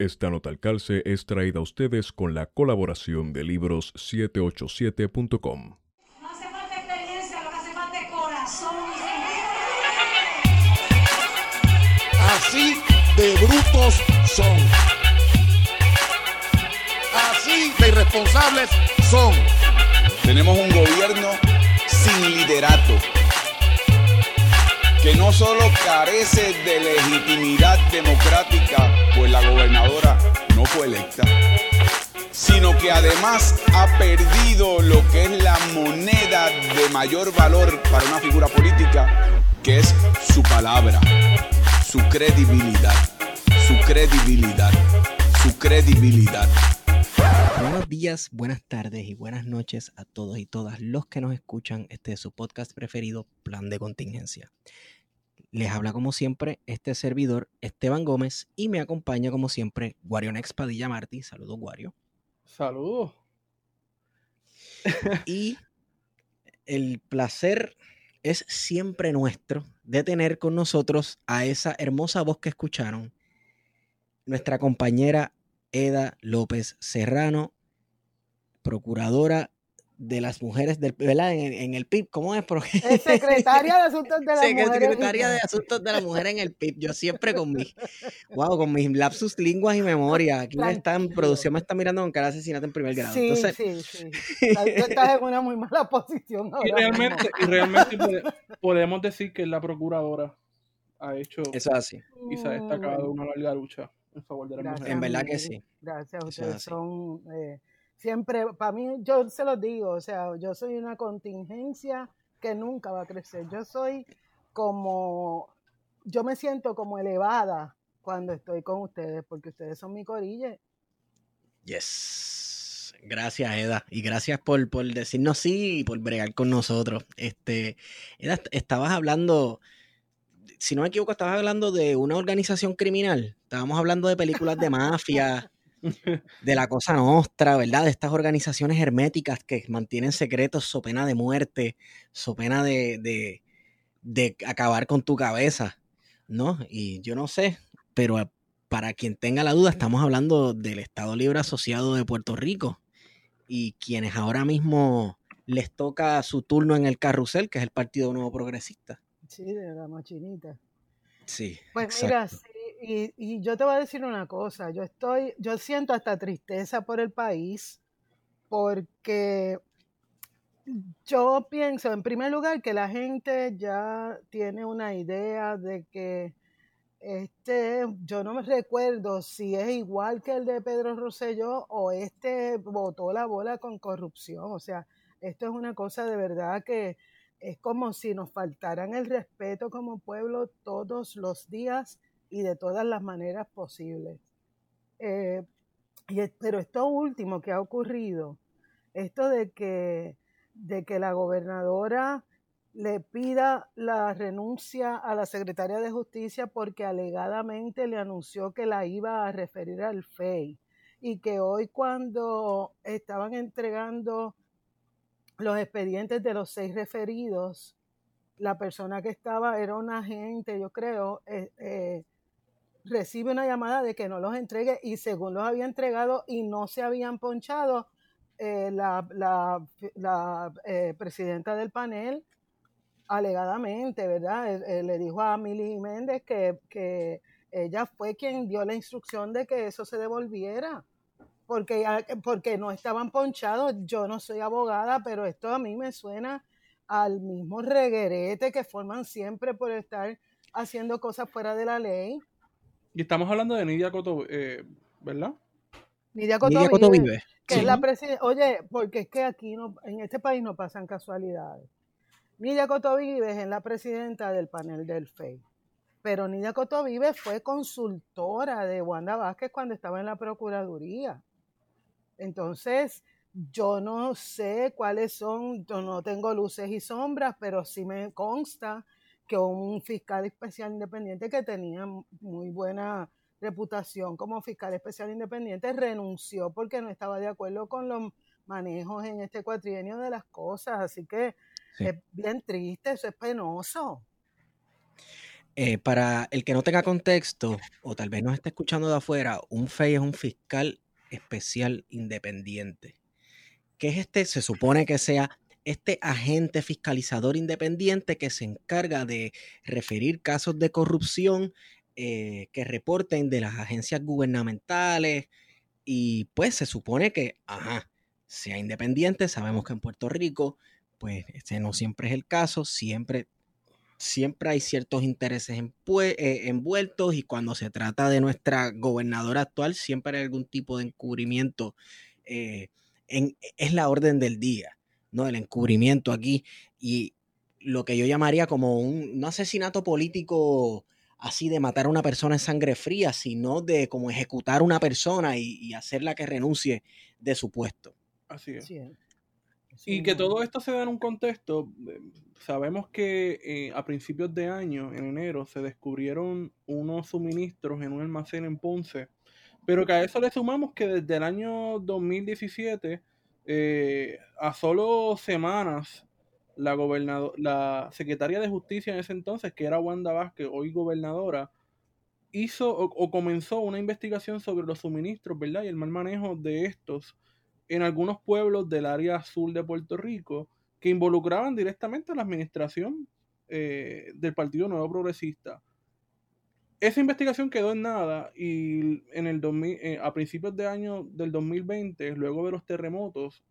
Esta nota al calce es traída a ustedes con la colaboración de libros787.com. No hace falta experiencia, lo que hace falta es corazón. Así de brutos son. Así de irresponsables son. Tenemos un gobierno sin liderato, que no solo carece de legitimidad democrática, pues la gobernadora no fue electa, sino que además ha perdido lo que es la moneda de mayor valor para una figura política, que es su palabra, su credibilidad, su credibilidad, su credibilidad. Buenos días, buenas tardes y buenas noches a todos y todas los que nos escuchan. Este es su podcast preferido, Plan de Contingencia. Les habla como siempre este servidor Esteban Gómez y me acompaña como siempre Guarionex Padilla Martí. Saludos, Guario. Saludos. Y el placer es siempre nuestro de tener con nosotros a esa hermosa voz que escucharon, nuestra compañera Eda López Serrano, procuradora de las mujeres del ¿verdad? En, en el PIB, ¿cómo es? Porque- Es secretaria de Asuntos de la Mujer. Secretaria de Asuntos de la Mujer en el PIB. Yo siempre con mi, wow, con mis lapsus lenguas y memoria. Aquí me están, producción me está mirando con cara de asesinato en primer grado. Sí, Entonces, sí, sí. Tú estás en una muy mala posición Y ahora realmente, y realmente pode- podemos decir que la procuradora ha hecho eso es así. y se ha destacado una larga lucha en favor de la Gracias, mujer. En verdad que sí. Gracias, ustedes son eh, siempre, para mí, yo se los digo, o sea, yo soy una contingencia que nunca va a crecer. Yo soy como, yo me siento como elevada cuando estoy con ustedes, porque ustedes son mi corille. Yes. Gracias, Eda. Y gracias por, por decirnos sí y por bregar con nosotros. Este, Eda, est- estabas hablando, si no me equivoco, estabas hablando de una organización criminal. Estábamos hablando de películas de mafia, de la cosa nostra, ¿verdad? De estas organizaciones herméticas que mantienen secretos so pena de muerte, so pena de, de, de acabar con tu cabeza, ¿no? Y yo no sé, pero a- para quien tenga la duda, estamos hablando del Estado Libre Asociado de Puerto Rico y quienes ahora mismo les toca su turno en el carrusel, que es el Partido Nuevo Progresista. Sí, de la machinita. Sí. Pues exacto. mira, sí, y, yo te voy a decir una cosa, yo estoy, yo siento hasta tristeza por el país, porque yo pienso, en primer lugar, que la gente ya tiene una idea de que este, yo no me recuerdo si es igual que el de Pedro Rosselló o este botó la bola con corrupción. O sea, esto es una cosa de verdad que es como si nos faltaran el respeto como pueblo todos los días y de todas las maneras posibles. Eh, y pero esto último que ha ocurrido, esto de que, de que la gobernadora le pida la renuncia a la secretaria de justicia porque alegadamente le anunció que la iba a referir al FEI y que hoy cuando estaban entregando los expedientes de los seis referidos, la persona que estaba era un agente, yo creo, eh, eh, recibe una llamada de que no los entregue y según los había entregado y no se habían ponchado, eh, la, la- la, eh, presidenta del panel alegadamente, ¿verdad? Eh, eh, le dijo a Mili Méndez que, que ella fue quien dio la instrucción de que eso se devolviera, porque, ya- porque no estaban ponchados. Yo no soy abogada, pero esto a mí me suena al mismo reguerete que forman siempre por estar haciendo cosas fuera de la ley. Y estamos hablando de Nidia Coto, eh, ¿verdad? Nidia Coto Nidia Coto Vive, vive. que Sí. es la. Oye, porque es que aquí no, en este país no pasan casualidades. Nidia Coto Vives es la presidenta del panel del FEI. Pero Nidia Coto Vives fue consultora de Wanda Vázquez cuando estaba en la Procuraduría. Entonces, yo no sé cuáles son, yo no tengo luces y sombras, pero sí me consta que un fiscal especial independiente que tenía muy buena reputación como fiscal especial independiente renunció porque no estaba de acuerdo con los manejos en este cuatrienio de las cosas. Así que Sí. es bien triste, eso es penoso. Eh, para el que no tenga contexto, o tal vez nos esté escuchando de afuera, un FEI es un fiscal especial independiente. ¿Qué es este? Se supone que sea este agente fiscalizador independiente que se encarga de referir casos de corrupción eh, que reporten de las agencias gubernamentales y pues se supone que, ajá, sea independiente, sabemos que en Puerto Rico, pues ese no siempre es el caso, siempre, siempre hay ciertos intereses eh, envueltos y cuando se trata de nuestra gobernadora actual, siempre hay algún tipo de encubrimiento, eh, es la orden del día. ¿No? El encubrimiento aquí y lo que yo llamaría como un, asesinato político así de matar a una persona en sangre fría, sino de como ejecutar a una persona y, hacerla que renuncie de su puesto. Así es. y que todo esto se da en un contexto, eh, sabemos que eh, a principios de año, en enero, se descubrieron unos suministros en un almacén en Ponce, pero que a eso le sumamos que desde el año 2017 eh, a solo semanas, la, la secretaria de Justicia en ese entonces, que era Wanda Vázquez, hoy gobernadora, hizo o, comenzó una investigación sobre los suministros, ¿verdad? Y el mal manejo de estos en algunos pueblos del área sur de Puerto Rico que involucraban directamente a la administración eh, del Partido Nuevo Progresista esa investigación quedó en nada y en el eh, a principios de año del 2020, luego de los terremotos,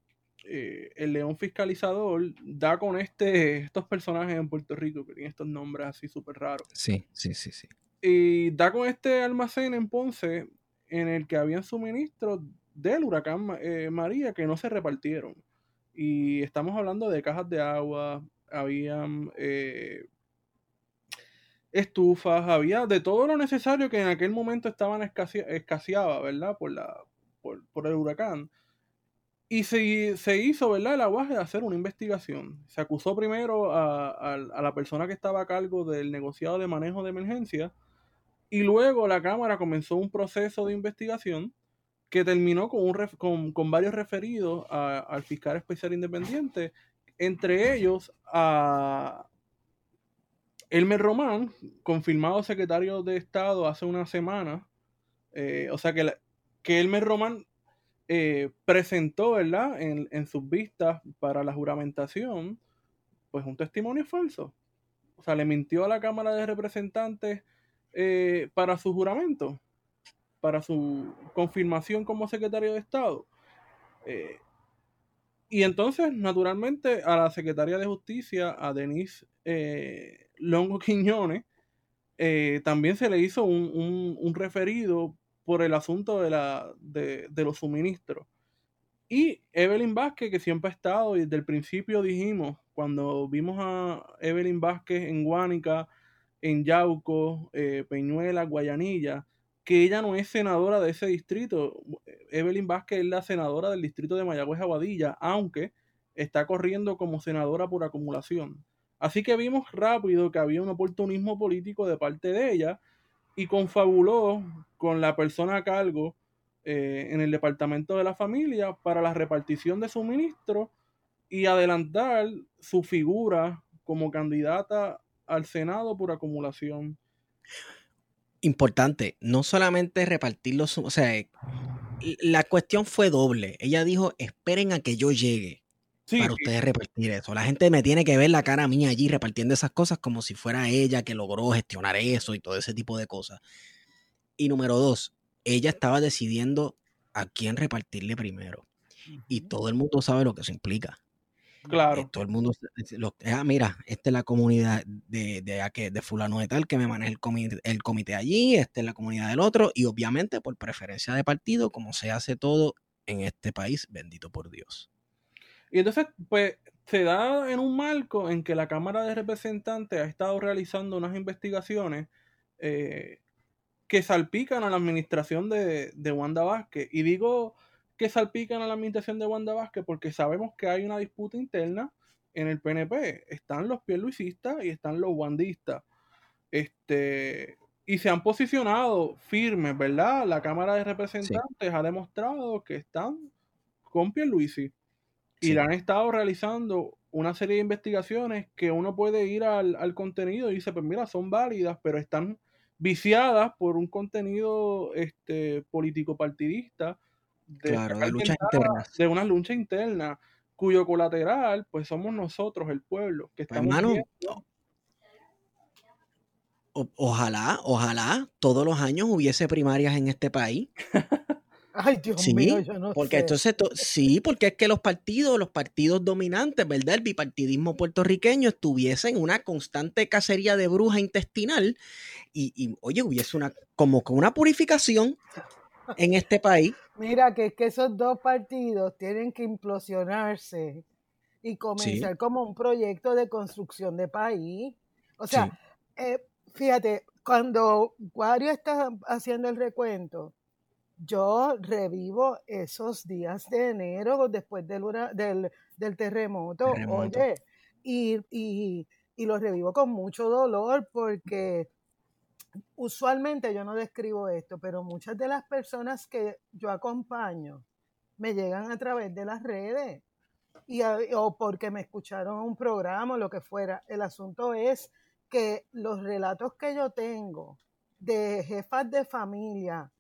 eh, el león fiscalizador da con este, estos personajes en Puerto Rico que tienen estos nombres así súper raros. Sí, sí, sí, sí. Y da con este almacén en Ponce en el que habían suministros del huracán eh, María que no se repartieron. Y estamos hablando de cajas de agua, habían estufas, había de todo lo necesario que en aquel momento estaban escaseaba, ¿verdad? Por, la, por, el huracán. Y se, se, hizo, ¿verdad? El aguaje de hacer una investigación. Se acusó primero a, la persona que estaba a cargo del negociado de manejo de emergencia y luego la Cámara comenzó un proceso de investigación que terminó con, un con, varios referidos al fiscal especial independiente, entre ellos a, Elmer Román, confirmado secretario de Estado hace una semana, eh, o sea que, que Elmer Román eh, presentó, ¿verdad?, en, sus vistas para la juramentación, pues un testimonio falso. O sea, le mintió a la Cámara de Representantes eh, para su juramento, para su confirmación como secretario de Estado. y entonces, naturalmente, a la secretaria de Justicia, a Denise Longo Quiñones, eh, también se le hizo un, referido por el asunto de, la, de, los suministros. Y Evelyn Vázquez, que siempre ha estado, y desde el principio dijimos, cuando vimos a Evelyn Vázquez en Guánica, en Yauco, eh, Peñuela, Guayanilla, que ella no es senadora de ese distrito. Evelyn Vázquez es la senadora del distrito de Mayagüez Aguadilla, aunque está corriendo como senadora por acumulación. Así que vimos rápido que había un oportunismo político de parte de ella y confabuló con la persona a cargo eh, en el departamento de la familia para la repartición de suministros y adelantar su figura como candidata al Senado por acumulación. Importante, no solamente repartir los, o sea, la cuestión fue doble. Ella dijo, esperen a que yo llegue para ustedes repartir eso. La gente me tiene que ver la cara mía allí repartiendo esas cosas como si fuera ella que logró gestionar eso y todo ese tipo de cosas. Y número dos, ella estaba decidiendo a quién repartirle primero. Y todo el mundo sabe lo que eso implica. Claro. Eh, todo el mundo, ah, mira, esta es la comunidad de, de, de fulano de tal que me maneja el comité, el comité allí, esta es la comunidad del otro, y obviamente por preferencia de partido, como se hace todo en este país, bendito por Dios. Y entonces, pues, se da en un marco en que la Cámara de Representantes ha estado realizando unas investigaciones eh, que salpican a la administración de, de Wanda Vázquez. Y digo que salpican a la administración de Wanda Vázquez porque sabemos que hay una disputa interna en el PNP. Están los pierluisistas y están los wandistas. Este, y se han posicionado firmes, ¿verdad? La Cámara de Representantes ha demostrado que están con Pierluisi y le han estado realizando una serie de investigaciones que uno puede ir al, al contenido y dice, pues mira, son válidas, pero están viciadas por un contenido este, político partidista de, Claro, de internas. de una lucha interna cuyo colateral pues somos nosotros el pueblo que Pues, estamos hermano, viendo- o- ojalá, ojalá todos los años hubiese primarias en este país. Ay, Dios Sí, mío, yo no porque sé. entonces, to- sí, porque es que los partidos, los partidos dominantes, ¿verdad? El bipartidismo puertorriqueño estuviese en una constante cacería de bruja intestinal y, y, oye, hubiese una, como que una purificación en este país. Mira, que es que esos dos partidos tienen que implosionarse y comenzar como un proyecto de construcción de país. O sea, Sí. eh, fíjate, cuando Wario está haciendo el recuento, yo revivo esos días de enero después del, del, del terremoto, Terremoto. oye, y, y, y lo revivo con mucho dolor porque usualmente yo no describo esto, pero muchas de las personas que yo acompaño me llegan a través de las redes y a- o porque me escucharon un programa o lo que fuera. El asunto es que los relatos que yo tengo de jefas de familia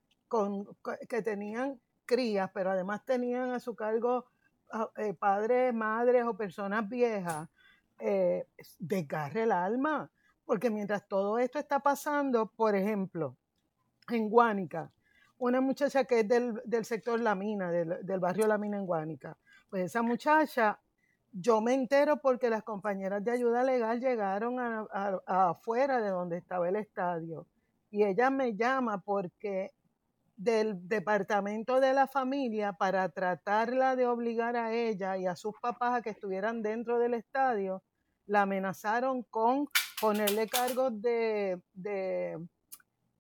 que tenían crías, pero además tenían a su cargo eh, padres, madres o personas viejas, eh, desgarre el alma. Porque mientras todo esto está pasando, por ejemplo, en Guánica, una muchacha que es del, del sector La Mina, del, del barrio La Mina en Guánica, pues esa muchacha, yo me entero porque las compañeras de ayuda legal llegaron a afuera de donde estaba el estadio. Y ella me llama porque del departamento de la familia para tratarla de obligar a ella y a sus papás a que estuvieran dentro del estadio, la amenazaron con ponerle cargos de, de,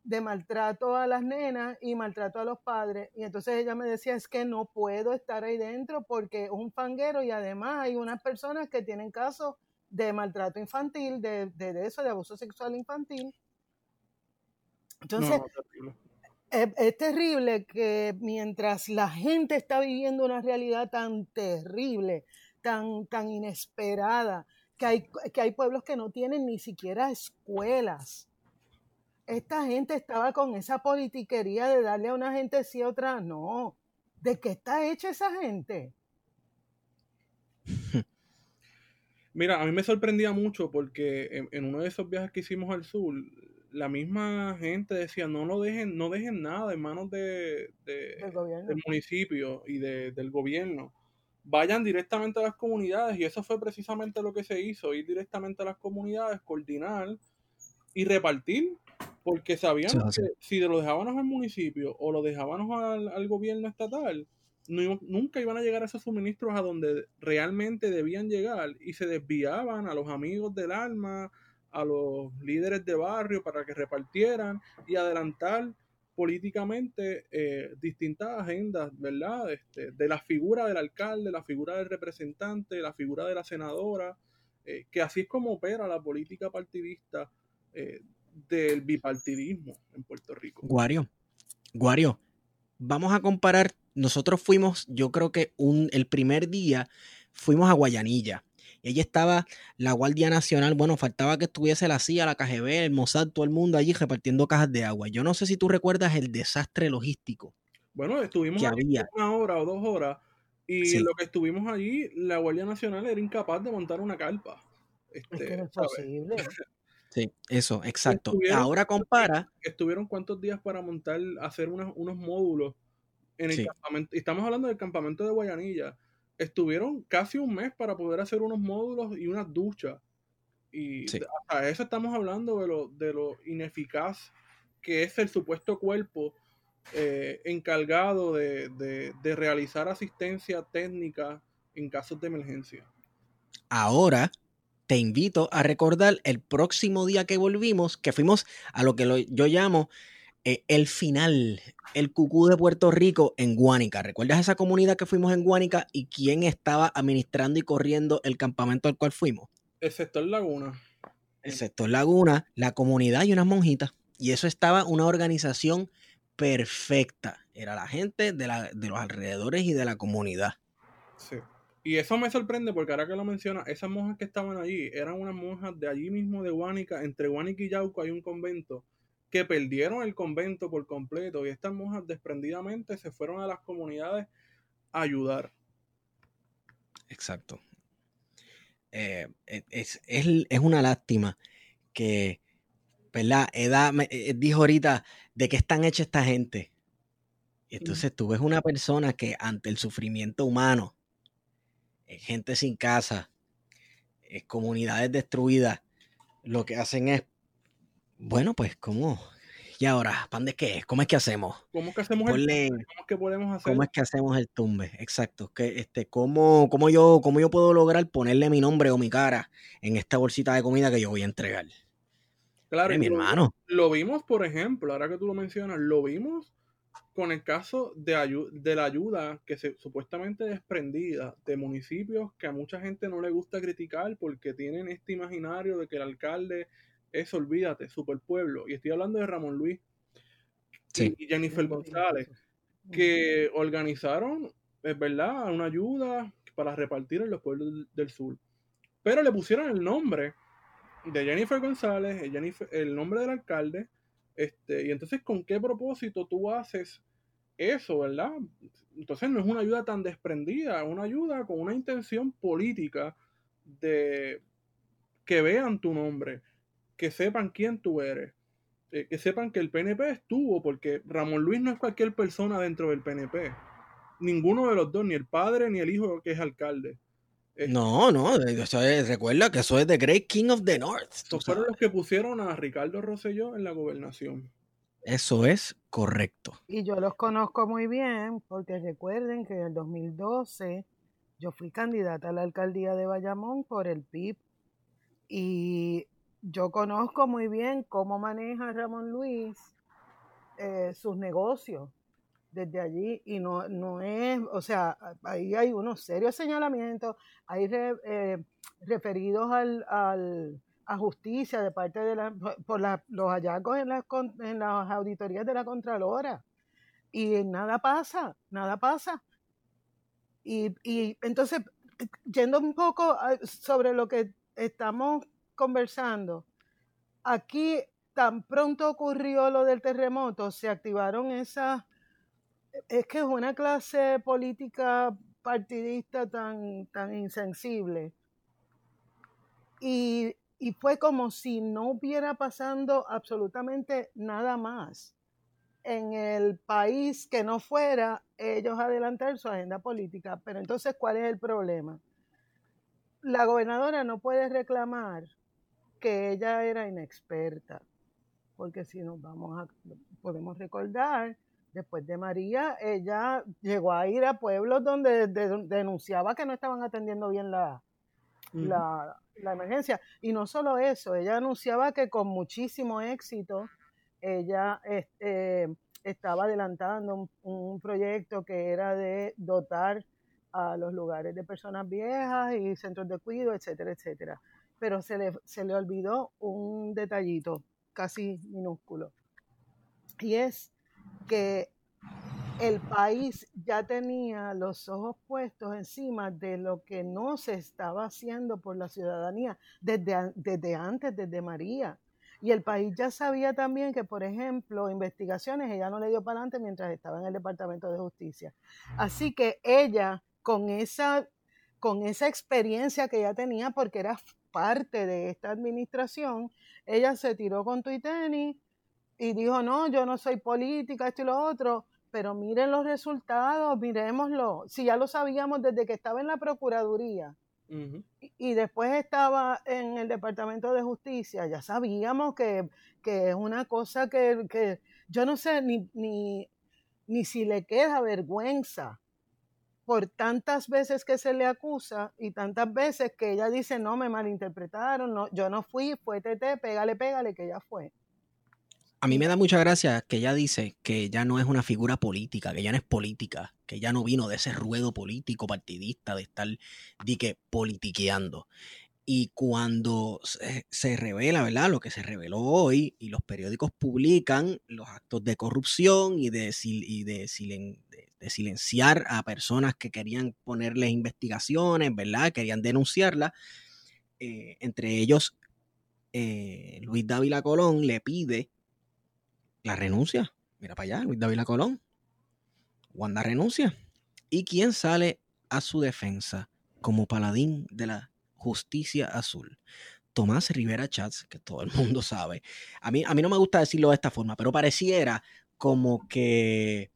de maltrato a las nenas y maltrato a los padres. Y entonces ella me decía, es que no puedo estar ahí dentro porque es un fanguero y además hay unas personas que tienen casos de maltrato infantil, de, de, eso, de abuso sexual infantil. Entonces, No, no, terrible. Es, terrible que mientras la gente está viviendo una realidad tan terrible, tan, tan inesperada, que hay, que hay pueblos que no tienen ni siquiera escuelas. Esta gente estaba con esa politiquería de darle a una gente sí a otra no. ¿De qué está hecha esa gente? Mira, a mí me sorprendía mucho porque en uno de esos viajes que hicimos al sur, la misma gente decía, no lo dejen, no dejen nada en manos de, de- Del municipio y de- del gobierno. Vayan directamente a las comunidades y eso fue precisamente lo que se hizo, ir directamente a las comunidades, coordinar y repartir, porque sabíamos Sí, que si lo dejábamos al municipio o lo dejábamos al, al gobierno estatal, no nunca iban a llegar esos suministros a donde realmente debían llegar y se desviaban a los amigos del alma, a los líderes de barrio para que repartieran y adelantar políticamente eh, distintas agendas, ¿verdad? Este, de la figura del alcalde, la figura del representante, la figura de la senadora, eh, que así es como opera la política partidista eh, del bipartidismo en Puerto Rico. Guario, Guario, vamos a comparar. Nosotros fuimos, yo creo que un, el primer día fuimos a Guayanilla. Y allí estaba la Guardia Nacional. Bueno, faltaba que estuviese la CIA, la KGB, el Mossad, todo el mundo allí repartiendo cajas de agua. Yo no sé si tú recuerdas el desastre logístico. Bueno, estuvimos que allí había. una hora o dos horas y Sí. lo que estuvimos allí, la Guardia Nacional era incapaz de montar una carpa. Es Este, que no es. Sí, eso, exacto. Estuvieron- Ahora compara. estuvieron cuántos días para montar, hacer unos, unos módulos en el Sí. campamento. y Estamos hablando del campamento de Guayanilla. Estuvieron casi un mes para poder hacer unos módulos y unas duchas. Y Sí. hasta eso estamos hablando de lo, de lo ineficaz que es el supuesto cuerpo eh, encargado de, de- de realizar asistencia técnica en casos de emergencia. Ahora te invito a recordar el próximo día que volvimos, que fuimos a lo que lo- yo llamo eh, el final, el cucú de Puerto Rico en Guánica. ¿Recuerdas esa comunidad que fuimos en Guánica y quién estaba administrando y corriendo el campamento al cual fuimos? El sector Laguna. El sector Laguna, la comunidad y unas monjitas. Y eso estaba una organización perfecta. Era la gente de, la- de los alrededores y de la comunidad. Sí. Y eso me sorprende porque ahora que lo menciona, esas monjas que estaban allí eran unas monjas de allí mismo de Guánica, entre Guánica y Yauco hay un convento que perdieron el convento por completo y estas monjas desprendidamente se fueron a las comunidades a ayudar. Exacto. Eh, e, es, es, una lástima que, ¿verdad? Edad me, eh, dijo ahorita de qué están hechas esta gente. Y entonces tú ves una persona que ante el sufrimiento humano, gente sin casa, comunidades destruidas, lo que hacen es, bueno, pues, ¿cómo? ¿Y ahora? ¿Pan de qué? ¿Cómo es que hacemos? ¿Cómo es que hacemos el tumbe? ¿Cómo es que podemos hacer? ¿Cómo es que hacemos el tumbe? Exacto. Que, este, ¿cómo, cómo, yo, ¿Cómo yo puedo lograr ponerle mi nombre o mi cara en esta bolsita de comida que yo voy a entregar? Claro, mi hermano. Lo vimos, por ejemplo, ahora que tú lo mencionas, lo vimos con el caso de, de la ayuda que se supuestamente desprendida de municipios que a mucha gente no le gusta criticar porque tienen este imaginario de que el alcalde es, olvídate, superpueblo. Y estoy hablando de Ramón Luis y Jennifer González, que organizaron, es verdad, una ayuda para repartir en los pueblos del sur. Pero le pusieron el nombre de Jennifer González, el nombre del alcalde, este, y entonces, ¿con qué propósito tú haces eso, verdad? Entonces no es una ayuda tan desprendida, es una ayuda con una intención política de que vean tu nombre, que sepan quién tú eres, eh, que sepan que el PNP estuvo, porque Ramón Luis no es cualquier persona dentro del PNP. Ninguno de los dos, ni el padre ni el hijo que es alcalde. No, no, eso recuerda que eso es The Great King of the North. Estos fueron los que pusieron a Ricardo Rosselló en la gobernación. Eso es correcto. Y yo los conozco muy bien porque recuerden que en el 2012 yo fui candidata a la alcaldía de Bayamón por el PIB y yo conozco muy bien cómo maneja Ramón Luis eh, sus negocios desde allí y no, no es, o sea, ahí hay unos serios señalamientos, hay eh, referidos al, al, a justicia de parte de la, por los hallazgos en las, en las auditorías de la Contralora y nada pasa, nada pasa. Y, y entonces, yendo un poco sobre lo que estamos conversando, aquí tan pronto ocurrió lo del terremoto, se activaron esas es que es una clase política partidista tan, tan insensible. Y, fue como si no hubiera pasando absolutamente nada más en el país que no fuera ellos adelantar su agenda política. Pero entonces, ¿cuál es el problema? La gobernadora no puede reclamar que ella era inexperta, porque si nos vamos a, podemos recordar Después de María, ella llegó a ir a pueblos donde denunciaba que no estaban atendiendo bien la, la, emergencia. Y no solo eso, ella anunciaba que con muchísimo éxito ella este, estaba adelantando un, proyecto que era de dotar a los lugares de personas viejas y centros de cuidado, etcétera, etcétera. Pero se le, se le olvidó un detallito casi minúsculo. Y es que el país ya tenía los ojos puestos encima de lo que no se estaba haciendo por la ciudadanía desde, desde antes, desde María. Y el país ya sabía también que, por ejemplo, investigaciones ella no le dio para adelante mientras estaba en el Departamento de Justicia. Así que ella, con esa, con esa experiencia que ella tenía, porque era parte de esta administración, ella se tiró con Twitter y dijo, no, yo no soy política, esto y lo otro, pero miren los resultados, miremoslo. Si ya lo sabíamos desde que estaba en la Procuraduría y, después estaba en el Departamento de Justicia, ya sabíamos que, es una cosa que, que, yo no sé ni, ni, ni si le queda vergüenza por tantas veces que se le acusa y tantas veces que ella dice, no, me malinterpretaron, no, yo no fui, fue TT, pégale, pégale, que ella fue a mí me da mucha gracia que ella dice que ya no es una figura política, que ya no es política, que ya no vino de ese ruedo político partidista de estar que politiqueando. Y cuando se, revela, ¿verdad? Lo que se reveló hoy y los periódicos publican los actos de corrupción y de, y de, silenciar a personas que querían ponerles investigaciones, ¿verdad? Querían denunciarla. Eh, entre ellos, eh, Luis Dávila Colón le pide la renuncia. Mira para allá, Luis Dávila Colón. Wanda renuncia. ¿Y quién sale a su defensa como paladín de la justicia azul? Tomás Rivera Chats, que todo el mundo sabe. A mí, a mí no me gusta decirlo de esta forma, pero pareciera como que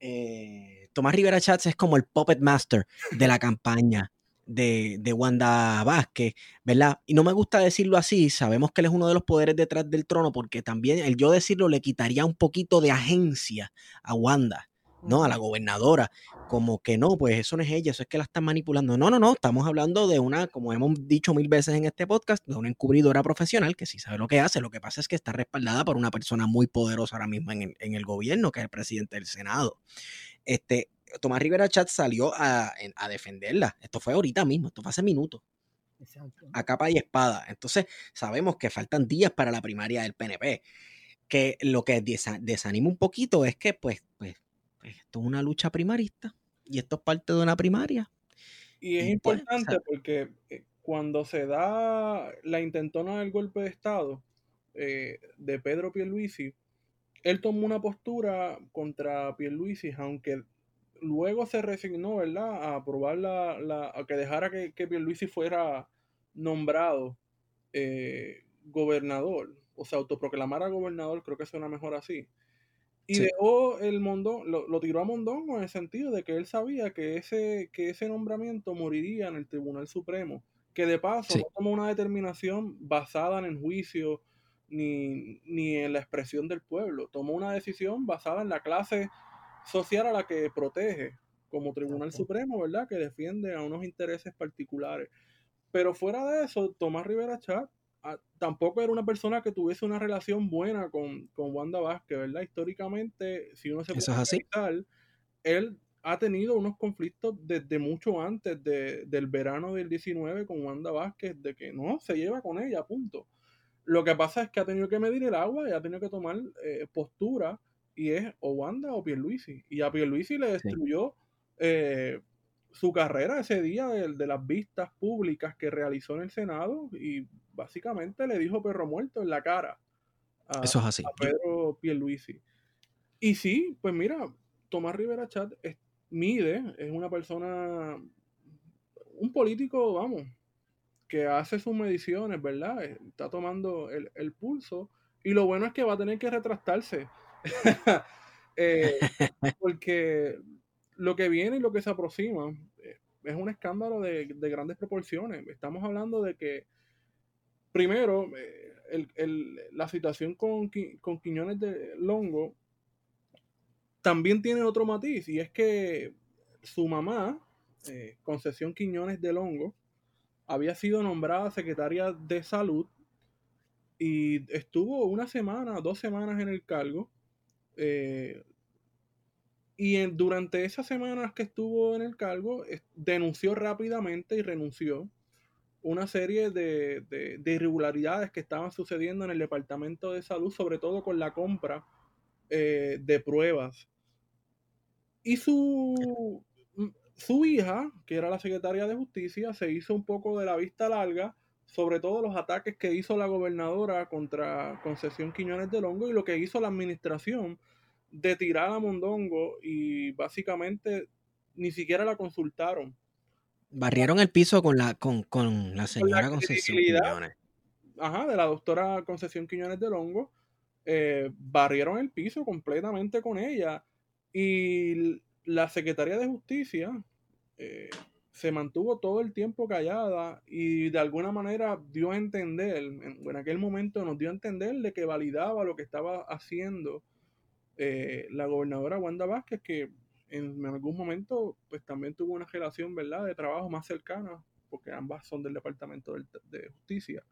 eh, Tomás Rivera Chats es como el puppet master de la campaña de, de, Wanda Vázquez, ¿verdad? Y no me gusta decirlo así, sabemos que él es uno de los poderes detrás del trono, porque también el yo decirlo le quitaría un poquito de agencia a Wanda. ¿No? A la gobernadora, como que no, pues eso no es ella, eso es que la están manipulando. No, no, no, estamos hablando de una, como hemos dicho mil veces en este podcast, de una encubridora profesional que sí sabe lo que hace, lo que pasa es que está respaldada por una persona muy poderosa ahora mismo en el, en el gobierno, que es el presidente del Senado. Este, Tomás Rivera Chat salió a, a, defenderla. Esto fue ahorita mismo, esto fue hace minutos. A capa y espada. Entonces, sabemos que faltan días para la primaria del PNP. Que lo que desanima un poquito es que, pues, pues esto es una lucha primarista y esto es parte de una primaria. Y es pues, importante porque eh, cuando se da la intentona del golpe de Estado eh, de Pedro Pierluisi, él tomó una postura contra Pierluisi, aunque luego se resignó, ¿verdad?, a aprobar la, a que dejara que, que Pierluisi fuera nombrado eh, gobernador, o sea, autoproclamara gobernador, creo que suena mejor así. Y dejó el Mondón, lo, tiró a Mondongo en el sentido de que él sabía que ese, que ese nombramiento moriría en el Tribunal Supremo. Que de paso no tomó una determinación basada en el juicio ni, ni en la expresión del pueblo. Tomó una decisión basada en la clase social a la que protege, como Tribunal Supremo, ¿verdad? Que defiende a unos intereses particulares. Pero fuera de eso, Tomás Rivera Chat Tampoco era una persona que tuviese una relación buena con, con Wanda Vázquez, ¿verdad? Históricamente, si uno se puede así? él ha tenido unos conflictos desde mucho antes del verano del 19 con Wanda Vázquez, de que no se lleva con ella, punto. Lo que pasa es que ha tenido que medir el agua y ha tenido que tomar eh, postura y es o Wanda o Pierluisi. Y a Pierluisi le destruyó eh, su carrera ese día de, de, las vistas públicas que realizó en el Senado y básicamente le dijo perro muerto en la cara a, Eso es así. Pedro Pierluisi. Y sí, pues mira, Tomás Rivera Chat mide, es una persona, un político, vamos, que hace sus mediciones, ¿verdad? Está tomando el, pulso y lo bueno es que va a tener que retractarse. Eh, porque lo que viene y lo que se aproxima eh, es un escándalo de, de, grandes proporciones. Estamos hablando de que primero, eh, la situación con, Quiñones de Longo también tiene otro matiz, y es que su mamá, eh, Concesión Quiñones de Longo, había sido nombrada secretaria de salud y estuvo una semana, dos semanas en el cargo. Eh, y durante esas semanas que estuvo en el cargo, denunció rápidamente y renunció una serie de, irregularidades que estaban sucediendo en el Departamento de Salud, sobre todo con la compra eh, de pruebas. Y su, su hija, que era la secretaria de Justicia, se hizo un poco de la vista larga sobre todo los ataques que hizo la gobernadora contra Concesión Quiñones de Longo y lo que hizo la administración de tirar a Mondongo y básicamente ni siquiera la consultaron Barrieron el piso con la, con, con la señora Concesión Quiñones. Ajá, de la doctora Concesión Quiñones de Longo. Eh, barrieron el piso completamente con ella. Y la Secretaría de Justicia eh, se mantuvo todo el tiempo callada y de alguna manera dio a entender, en, aquel momento nos dio a entender de que validaba lo que estaba haciendo eh, la gobernadora Wanda Vázquez, que en, algún momento pues también tuvo una relación, ¿verdad?, de trabajo más cercana, porque ambas son del Departamento de, Justicia.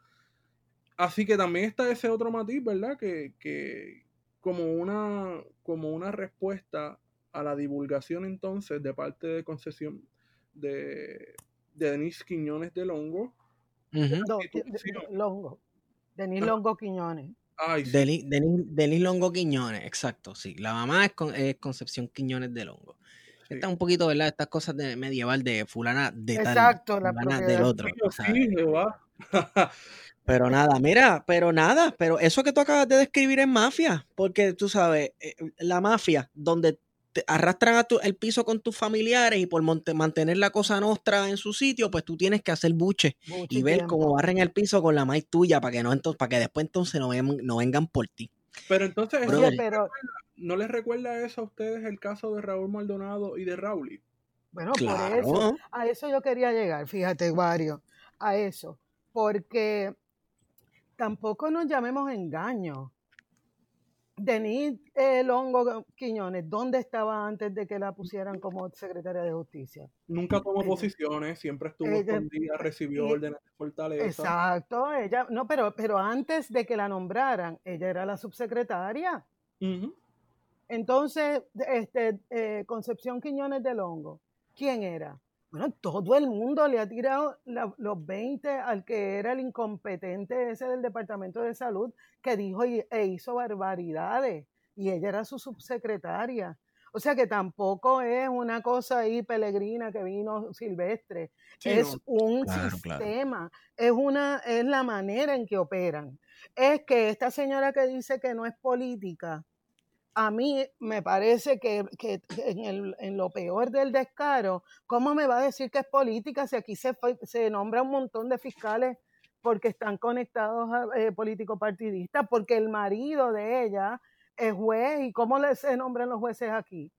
Así que también está ese otro matiz, ¿verdad?, que, que como, una, como una respuesta a la divulgación entonces de parte de concesión de, de Denis Quiñones de Longo. Longo. Ah. Longo Quiñones. Denis, Longo Quiñones, exacto, sí. La mamá es, Concepción Quiñones de Longo. Está un poquito, ¿verdad? Estas cosas de medieval de fulana de tal, Exacto, la fulana propiedad. del otro. Sí, sí. Pero nada, mira, pero nada, pero eso que tú acabas de describir es mafia, porque tú sabes, eh, la mafia, donde te arrastran a tu- el piso con tus familiares y por monte- mantener la cosa nostra en su sitio, pues tú tienes que hacer buche Mucho y ver tiempo. cómo barren el piso con la maíz tuya para que no entonces, para que después entonces no, ven- no vengan por ti. Pero entonces, ¿eso Brother. Oye, pero ¿no les recuerda eso a ustedes el caso de Raúl Maldonado y de Rauli? bueno, por eso, Claro. a eso yo quería llegar, fíjate, Wario, a eso, porque tampoco nos llamemos engaño. Denis eh, Longo Quiñones, ¿dónde estaba antes de que la pusieran como secretaria de justicia? Nunca tomó posiciones, siempre estuvo ella- escondida, recibió órdenes de fortaleza. Exacto, ella, no, pero, pero antes de que la nombraran, ella era la subsecretaria. Entonces, este, eh, Concepción Quiñones de Longo, ¿quién era? Bueno, todo el mundo le ha tirado la- los 20 al que era el incompetente ese del Departamento de Salud que dijo y- e hizo barbaridades y ella era su subsecretaria. O sea que tampoco es una cosa ahí peregrina que vino silvestre, Sí, es no. un Claro, claro. sistema, es una es la manera en que operan. Es que esta señora que dice que no es política, a mí me parece que, que en, el- en lo peor del descaro, ¿cómo me va a decir que es política si aquí se, se nombra un montón de fiscales porque están conectados a eh, políticos partidistas? Porque el marido de ella es juez y ¿cómo le, se nombran los jueces aquí?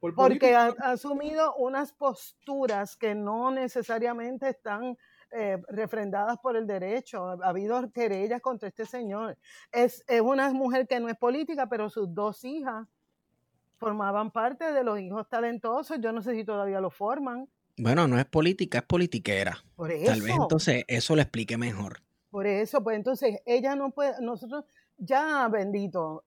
Por Porque ha, política, ha asumido unas posturas que no necesariamente están eh, refrendadas por el derecho. Ha, ha habido querellas contra este señor. Es, es una mujer que no es política, pero sus dos hijas formaban parte de los hijos talentosos. Yo no sé si todavía lo forman. Bueno, no es política, es politiquera. Por eso. Tal vez entonces eso lo explique mejor. Por eso, pues entonces ella no puede, nosotros ya bendito,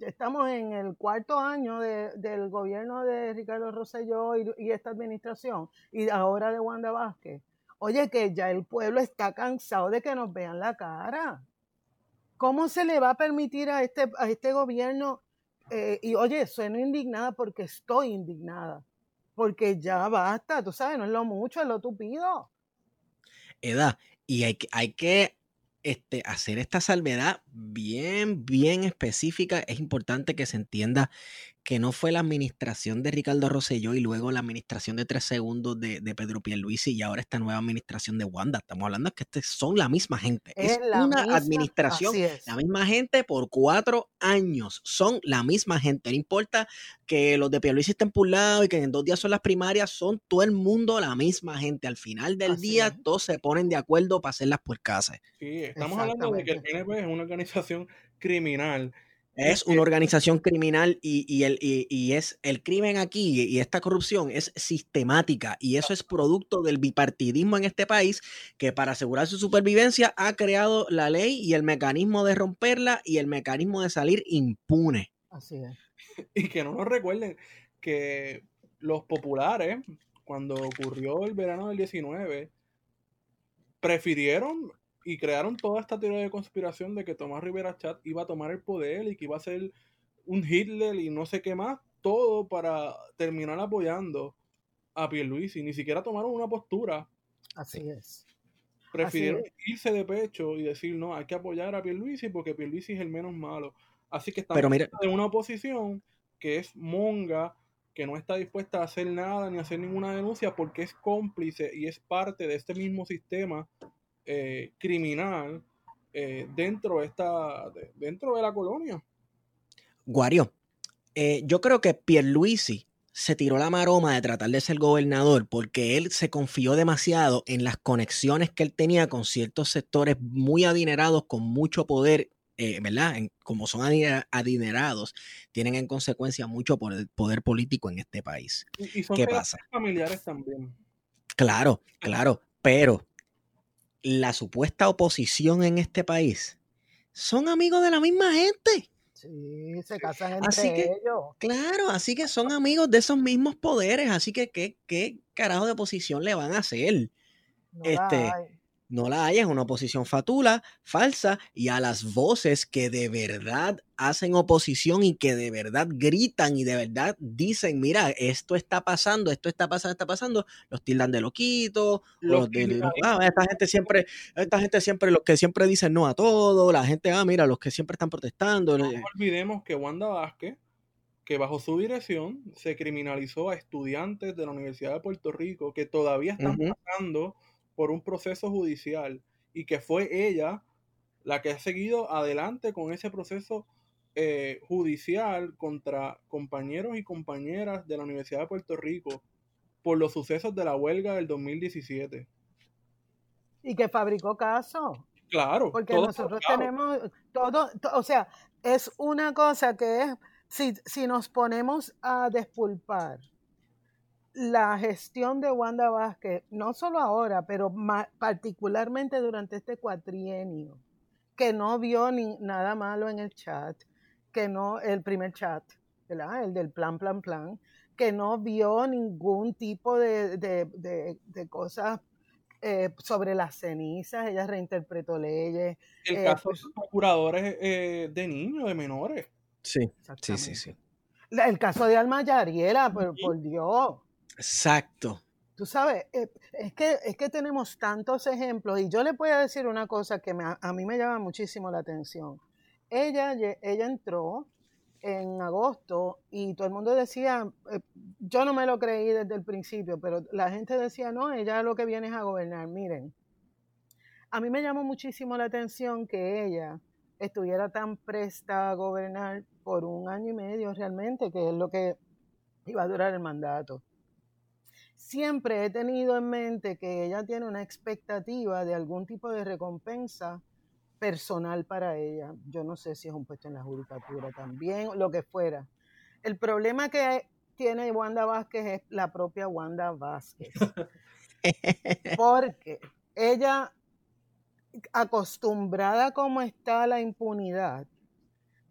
estamos en el cuarto año de- del gobierno de Ricardo Rosselló y, y esta administración y ahora de Wanda Vázquez. Oye, que ya el pueblo está cansado de que nos vean la cara. ¿Cómo se le va a permitir a este, a este gobierno? eh, y oye, sueno indignada porque estoy indignada, porque ya basta, tú sabes, no es lo mucho, es lo tupido. edad. Y hay que, hay que este, hacer esta salvedad bien, bien específica. Es importante que se entienda que no fue la administración de Ricardo Rosselló y luego la administración de tres segundos de, de Pedro Pierluisi y ahora esta nueva administración de Wanda. Estamos hablando de que este son la misma gente. Es, Es la una misma- administración es. la misma gente por cuatro años. Son la misma gente. No importa que los de Pierluisi estén por un lado y que en dos días son las primarias, son todo el mundo la misma gente. Al final del Así día, es. todos se ponen de acuerdo para hacerlas por casa. Sí, estamos hablando de que el. PNP es una organización criminal. Es una organización criminal y, y el, y, y es el crimen aquí y esta corrupción es sistemática y eso es producto del bipartidismo en este país que para asegurar su supervivencia ha creado la ley y el mecanismo de romperla y el mecanismo de salir impune. Así es. Y que no nos recuerden que los populares, cuando ocurrió el verano del 19, prefirieron y crearon toda esta teoría de conspiración de que Tomás Rivera Chat iba a tomar el poder y que iba a ser un Hitler y no sé qué más, todo para terminar apoyando a Pierluisi. Ni siquiera tomaron una postura. Así es. Prefirieron es. irse de pecho y decir, no, hay que apoyar a Pierluisi porque Pierluisi es el menos malo. Así que estamos mira, de una oposición que es monga, que no está dispuesta a hacer nada ni a hacer ninguna denuncia porque es cómplice y es parte de este mismo sistema eh, criminal eh, dentro, de esta, de- dentro de la colonia. Guario, eh, yo creo que Pierluisi se tiró la maroma de tratar de ser gobernador porque él se confió demasiado en las conexiones que él tenía con ciertos sectores muy adinerados, con mucho poder, eh, ¿verdad? En- como son adine- adinerados, tienen en consecuencia mucho poder, poder político en este país. Y, y son ¿Qué pasa? familiares también. Claro, claro, pero la supuesta oposición en este país son amigos de la misma gente. Sí, se casan entre Así que- ellos. Claro, así que son amigos de esos mismos poderes, así que qué, qué carajo de oposición le van a hacer. No este, hay. No la hay, es una oposición fatula, falsa, y a las voces que de verdad hacen oposición y que de verdad gritan y de verdad dicen, mira, esto está pasando, esto está pasando, está pasando, los tildan de loquitos, Los los de, ah, esta gente siempre, esta gente siempre, los que siempre dicen no a todo, la gente, ah, mira, los que siempre están protestando. No eh, olvidemos que Wanda Vázquez, que bajo su dirección se criminalizó a estudiantes de la Universidad de Puerto Rico que todavía están pasando por un proceso judicial y que fue ella la que ha seguido adelante con ese proceso eh, judicial contra compañeros y compañeras de la Universidad de Puerto Rico por los sucesos de la huelga del 2017. Y que fabricó caso. Claro, Porque nosotros fabricado. tenemos todo, to- o sea, es una cosa que es, si, si nos ponemos a despulpar la gestión de Wanda Vázquez, no solo ahora, pero particularmente durante este cuatrienio, que no vio ni nada malo en el chat, que no, el primer chat, ¿verdad? El del plan, plan, plan, que no vio ningún tipo de, de, de- de cosas eh, sobre las cenizas, ella reinterpretó leyes. El eh, caso pues- de los procuradores eh, de niños, de menores. sí, sí, sí, Exactamente. sí. El caso de Alma Yariela, por, por Dios. Exacto. Tú sabes, eh, es, que, es que tenemos tantos ejemplos y yo le voy a decir una cosa que a mí me llama muchísimo la atención. Ella, ella entró en agosto y todo el mundo decía, eh, yo no me lo creí desde el principio, pero la gente decía, no, ella lo que viene es a gobernar. Miren, a mí me llamó muchísimo la atención que ella estuviera tan presta a gobernar por un año y medio realmente, que es lo que iba a durar el mandato siempre he tenido en mente que ella tiene una expectativa de algún tipo de recompensa personal para ella. Yo no sé si es un puesto en la judicatura también, lo que fuera. El problema que tiene Wanda Vázquez es la propia Wanda Vázquez. Porque ella, acostumbrada como está a la impunidad,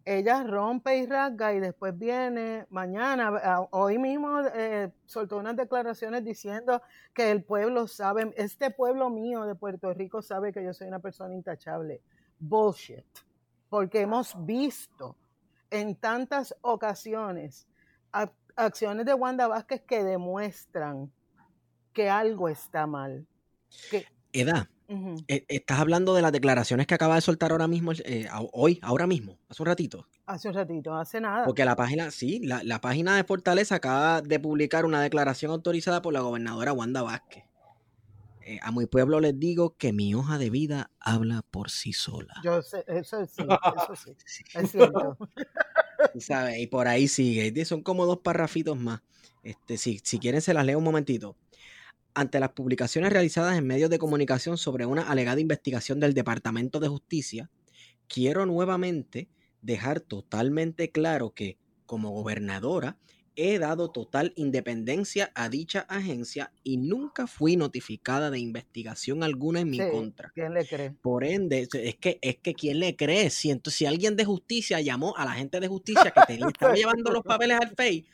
ella rompe y rasga y después viene mañana, hoy mismo eh, soltó unas declaraciones diciendo que el pueblo sabe, este pueblo mío de Puerto Rico sabe que yo soy una persona intachable. Bullshit. Porque hemos visto en tantas ocasiones ac- acciones de Wanda Vázquez que demuestran que algo está mal. Que, Edad, eh, estás hablando de las declaraciones que acaba de soltar ahora mismo, eh, hoy, ahora mismo, hace un ratito. Hace un ratito, hace nada. Porque la página, sí, la, la página de Fortaleza acaba de publicar una declaración autorizada por la gobernadora Wanda Vázquez. Eh, a mi pueblo les digo que mi hoja de vida habla por sí sola. Yo sé, eso sí, eso sí, es cierto. Tú ¿sabes? Y por ahí sigue. Son como dos parrafitos más. Este, si, si quieren, se las leo un momentito. Ante las publicaciones realizadas en medios de comunicación sobre una alegada investigación del Departamento de Justicia, quiero nuevamente dejar totalmente claro que, como gobernadora, he dado total independencia a dicha agencia y nunca fui notificada de investigación alguna en mi Sí, contra. ¿Quién le cree? Por ende, es que, es que ¿quién le cree? Si, ento- si alguien de justicia llamó a la gente de justicia que tenía, estaba llevando los papeles al FEI,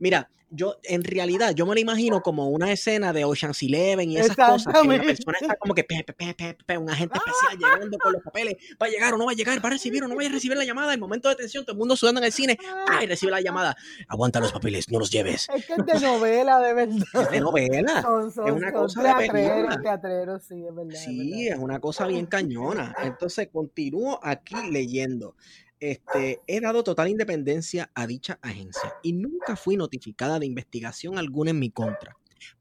mira, yo en realidad yo me lo imagino como una escena de Ocean's Eleven y esas cosas, que la persona está como que pe, pe, pe, un agente especial llegando con los papeles, va a llegar o no va a llegar, va a recibir o no va a recibir la llamada, el momento de tensión, todo el mundo sudando en el cine, ¡ay! recibe la llamada, aguanta los papeles, no los lleves. Es que es de novela, de verdad. Es de novela. Son, son, es una son cosa de sí, es verdad. es Sí, verdad. es una cosa bien cañona. Entonces, continúo aquí leyendo. Este, he dado total independencia a dicha agencia y nunca fui notificada de investigación alguna en mi contra.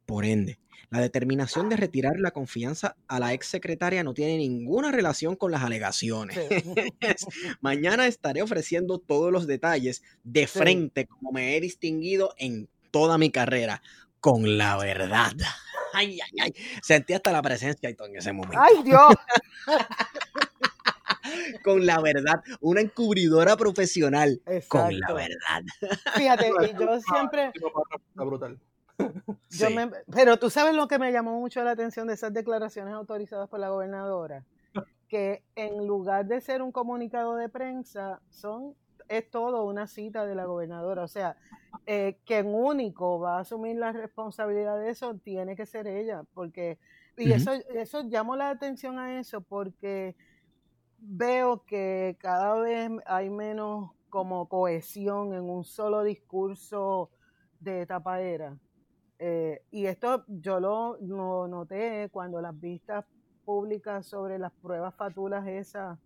Por ende, la determinación de retirar la confianza a la ex secretaria no tiene ninguna relación con las alegaciones. Sí. Mañana estaré ofreciendo todos los detalles de Sí. frente, como me he distinguido en toda mi carrera, con la verdad. Ay, ay, ay. Sentí hasta la presencia en ese momento. ¡Ay, Dios! Con la verdad, una encubridora profesional. Con la verdad. Fíjate, y yo siempre, Está brutal. yo Sí. me- pero tú sabes lo que me llamó mucho la atención de esas declaraciones autorizadas por la gobernadora, que en lugar de ser un comunicado de prensa, son es todo una cita de la gobernadora, o sea, eh, quien único va a asumir la responsabilidad de eso tiene que ser ella, porque Y eso, eso llamó la atención a eso porque veo que cada vez hay menos como cohesión en un solo discurso de tapadera. Eh, y esto yo lo, lo, noté cuando las vistas públicas sobre las pruebas fatulas esas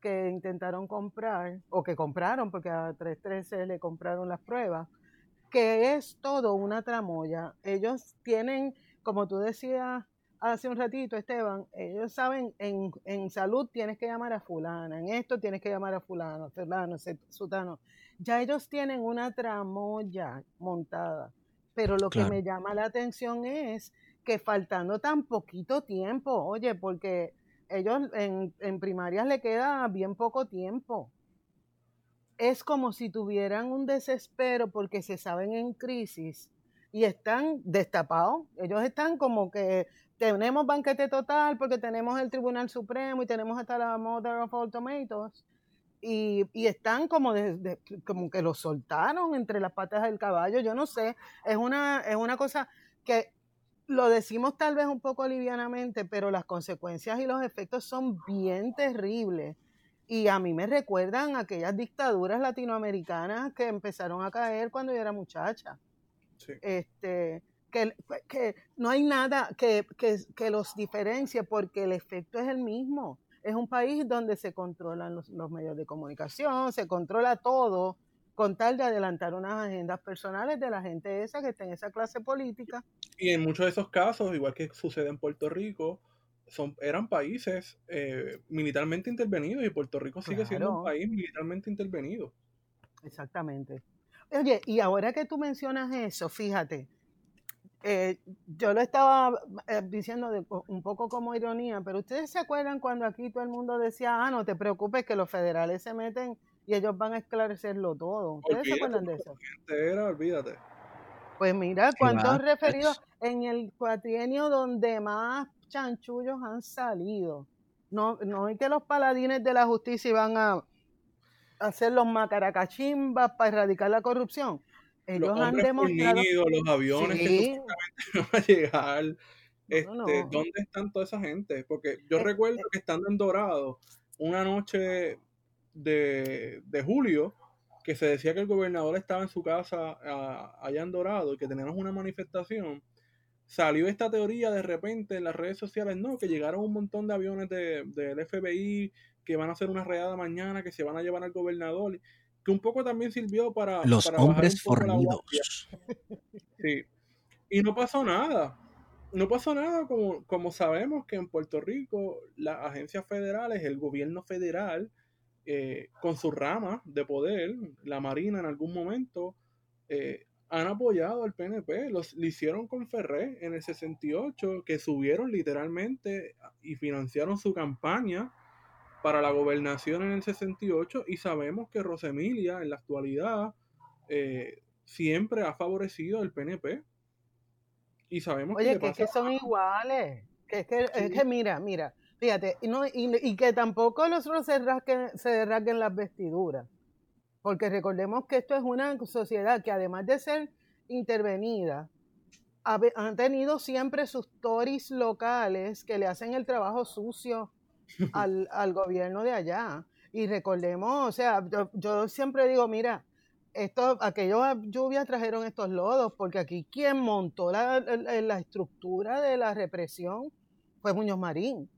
que intentaron comprar, o que compraron, porque a 313 le compraron las pruebas, que es todo una tramoya. Ellos tienen, como tú decías hace un ratito, Esteban, ellos saben, en, en salud tienes que llamar a fulana, en esto tienes que llamar a fulano, fulano, sutano. Ya ellos tienen una tramoya montada. Pero lo que me llama la atención es que faltando tan poquito tiempo, oye, porque ellos en, en primarias le queda bien poco tiempo. Es como si tuvieran un desespero porque se saben en crisis y están destapados. Ellos están como que tenemos banquete total porque tenemos el Tribunal Supremo y tenemos hasta la Mother of All Tomatoes. Y, y están como, de, como que lo soltaron entre las patas del caballo. Yo no sé, es una, es una cosa que lo decimos tal vez un poco livianamente, pero las consecuencias y los efectos son bien terribles. Y a mí me recuerdan aquellas dictaduras latinoamericanas que empezaron a caer cuando yo era muchacha. Este, que, que, no hay nada que, que, que, los diferencie porque el efecto es el mismo. Es un país donde se controlan los, los medios de comunicación, se controla todo con tal de adelantar unas agendas personales de la gente esa que está en esa clase política. Y en muchos de esos casos, igual que sucede en Puerto Rico, son, eran países eh, militarmente intervenidos y Puerto Rico sigue siendo un país militarmente intervenido. Exactamente. Oye, y ahora que tú mencionas eso, fíjate, eh, yo lo estaba eh, diciendo de, un poco como ironía, pero ustedes se acuerdan cuando aquí todo el mundo decía, ah, no te preocupes que los federales se meten y ellos van a esclarecerlo todo. ¿Ustedes se acuerdan de eso? Era, olvídate. Pues mira, ¿cuántos referidos en el cuatrienio donde más chanchullos han salido? No, no es que los paladines de la justicia van a hacer los macaracachimbas para erradicar la corrupción. Ellos han demostrado. los aviones que van a llegar. Este, ¿Dónde están toda esa gente? Porque yo eh, recuerdo eh. que estando en Dorado, una noche de, de, julio, que se decía que el gobernador estaba en su casa allá en Dorado y que teníamos una manifestación, salió esta teoría de repente en las redes sociales, no, que llegaron un montón de aviones del de, FBI que van a hacer una redada mañana, que se van a llevar al gobernador, que un poco también sirvió para... Los hombres fornidos. Sí. Y no pasó nada. No pasó nada como, como sabemos que en Puerto Rico las agencias federales, el gobierno federal, eh, con su rama de poder, la Marina en algún momento, eh, han apoyado al PNP. Los, lo hicieron con Ferré en el 68, que subieron literalmente y financiaron su campaña para la gobernación en el 68 y sabemos que Rosemilia en la actualidad eh, siempre ha favorecido al PNP. Y sabemos Oye, que, es que son iguales. Que es que, es que mira, mira, Fíjate, y, no, y, que tampoco los otros se rasquen, se rasguen las vestiduras. Porque recordemos que esto es una sociedad que además de ser intervenida, han tenido siempre sus tories locales que le hacen el trabajo sucio al, al gobierno de allá. Y recordemos, o sea, yo, siempre digo, mira, esto, aquellos lluvias trajeron estos lodos, porque aquí quien montó la, la estructura de la represión fue Muñoz Marín.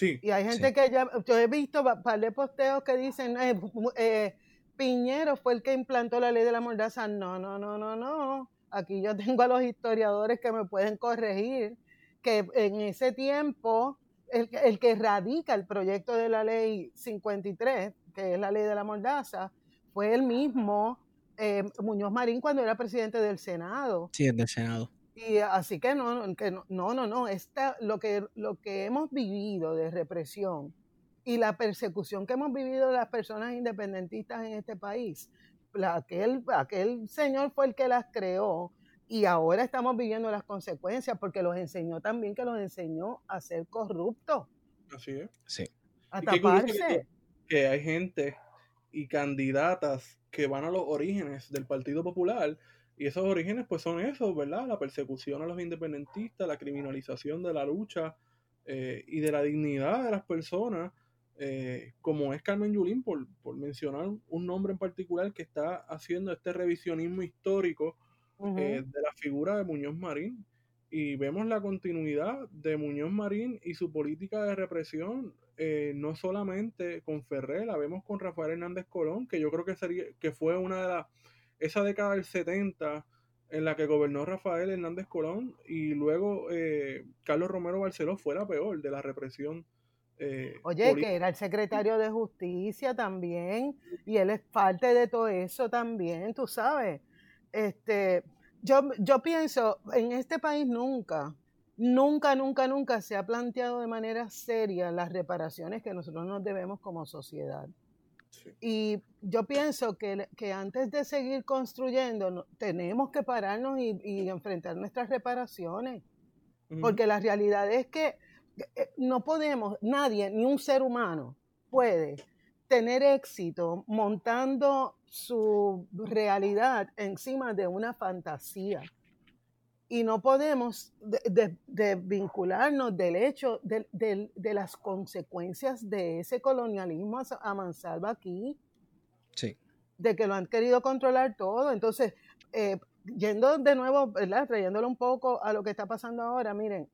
Y hay gente que ya, yo he visto par de posteos que dicen, eh, eh, Piñero fue el que implantó la ley de la mordaza. No, no, no, no, no. Aquí yo tengo a los historiadores que me pueden corregir que en ese tiempo el, el que radica el proyecto de la ley 53, que es la ley de la mordaza, fue el mismo eh, Muñoz Marín cuando era presidente del Senado. Sí, del Senado. Y así que no, que no, no, no, no, lo, que, lo que hemos vivido de represión y la persecución que hemos vivido las personas independentistas en este país, aquel, aquel señor fue el que las creó y ahora estamos viviendo las consecuencias porque los enseñó también que los enseñó a ser corruptos. Así es. Sí. A taparse. que hay gente y candidatas que van a los orígenes del Partido Popular Y esos orígenes pues son esos, ¿verdad? La persecución a los independentistas, la criminalización de la lucha eh, y de la dignidad de las personas, eh, como es Carmen Yulín, por, por, mencionar un nombre en particular que está haciendo este revisionismo histórico eh, de la figura de Muñoz Marín. Y vemos la continuidad de Muñoz Marín y su política de represión, no solamente con Ferrer, la vemos con Rafael Hernández Colón, que yo creo que, sería, que fue una de las esa década del 70 en la que gobernó Rafael Hernández Colón y luego eh, Carlos Romero Barceló fue la peor de la represión. Eh, Oye, que era el secretario de justicia también y él es parte de todo eso también, tú sabes. Este, yo, yo pienso, en este país nunca, nunca, nunca, nunca se ha planteado de manera seria las reparaciones que nosotros nos debemos como sociedad. Y yo pienso que, que, antes de seguir construyendo, tenemos que pararnos y, y enfrentar nuestras reparaciones. Porque la realidad es que eh, no podemos, nadie, ni un ser humano puede tener éxito montando su realidad encima de una fantasía y no podemos desvincularnos del hecho de, las consecuencias de ese colonialismo a, mansalva aquí. Sí. De que lo han querido controlar todo. Entonces, eh, yendo de nuevo, ¿verdad? Trayéndolo un poco a lo que está pasando ahora, miren,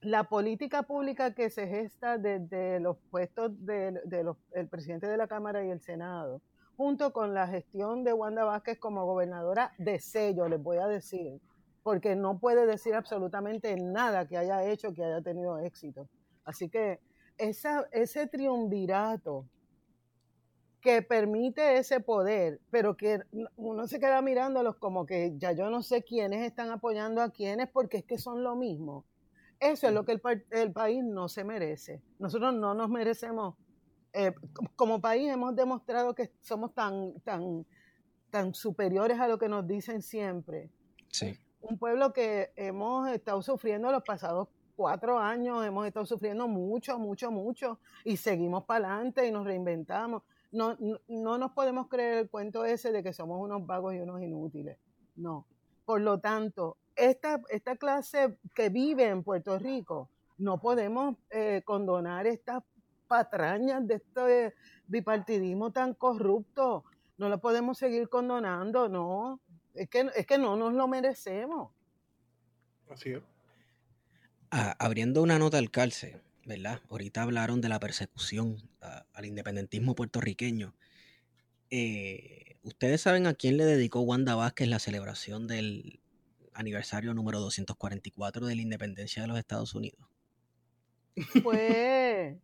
la política pública que se gesta desde los puestos del de, presidente de la Cámara y el Senado, junto con la gestión de Wanda Vázquez como gobernadora de sello, les voy a decir, porque no puede decir absolutamente nada que haya hecho que haya tenido éxito. Así que ese triunvirato que permite ese poder, pero que uno se queda mirándolos como que ya yo no sé quiénes están apoyando a quiénes porque es que son lo mismo. Eso es lo que el, el país no se merece. Nosotros no nos merecemos, eh, como país hemos demostrado que somos tan, tan, tan superiores a lo que nos dicen siempre. Sí un pueblo que hemos estado sufriendo los pasados cuatro años, hemos estado sufriendo mucho, mucho, mucho, y seguimos para adelante y nos reinventamos. No, no, nos podemos creer el cuento ese de que somos unos vagos y unos inútiles. No. Por lo tanto, esta, esta clase que vive en Puerto Rico, no podemos eh, condonar estas patrañas de este bipartidismo tan corrupto. No lo podemos seguir condonando, no. Es que, es que no nos lo merecemos. Así es. Ah, abriendo una nota al calce, ¿verdad? Ahorita hablaron de la persecución al independentismo puertorriqueño. Eh, ¿Ustedes saben a quién le dedicó Wanda Vázquez la celebración del aniversario número 244 de la independencia de los Estados Unidos? Fue.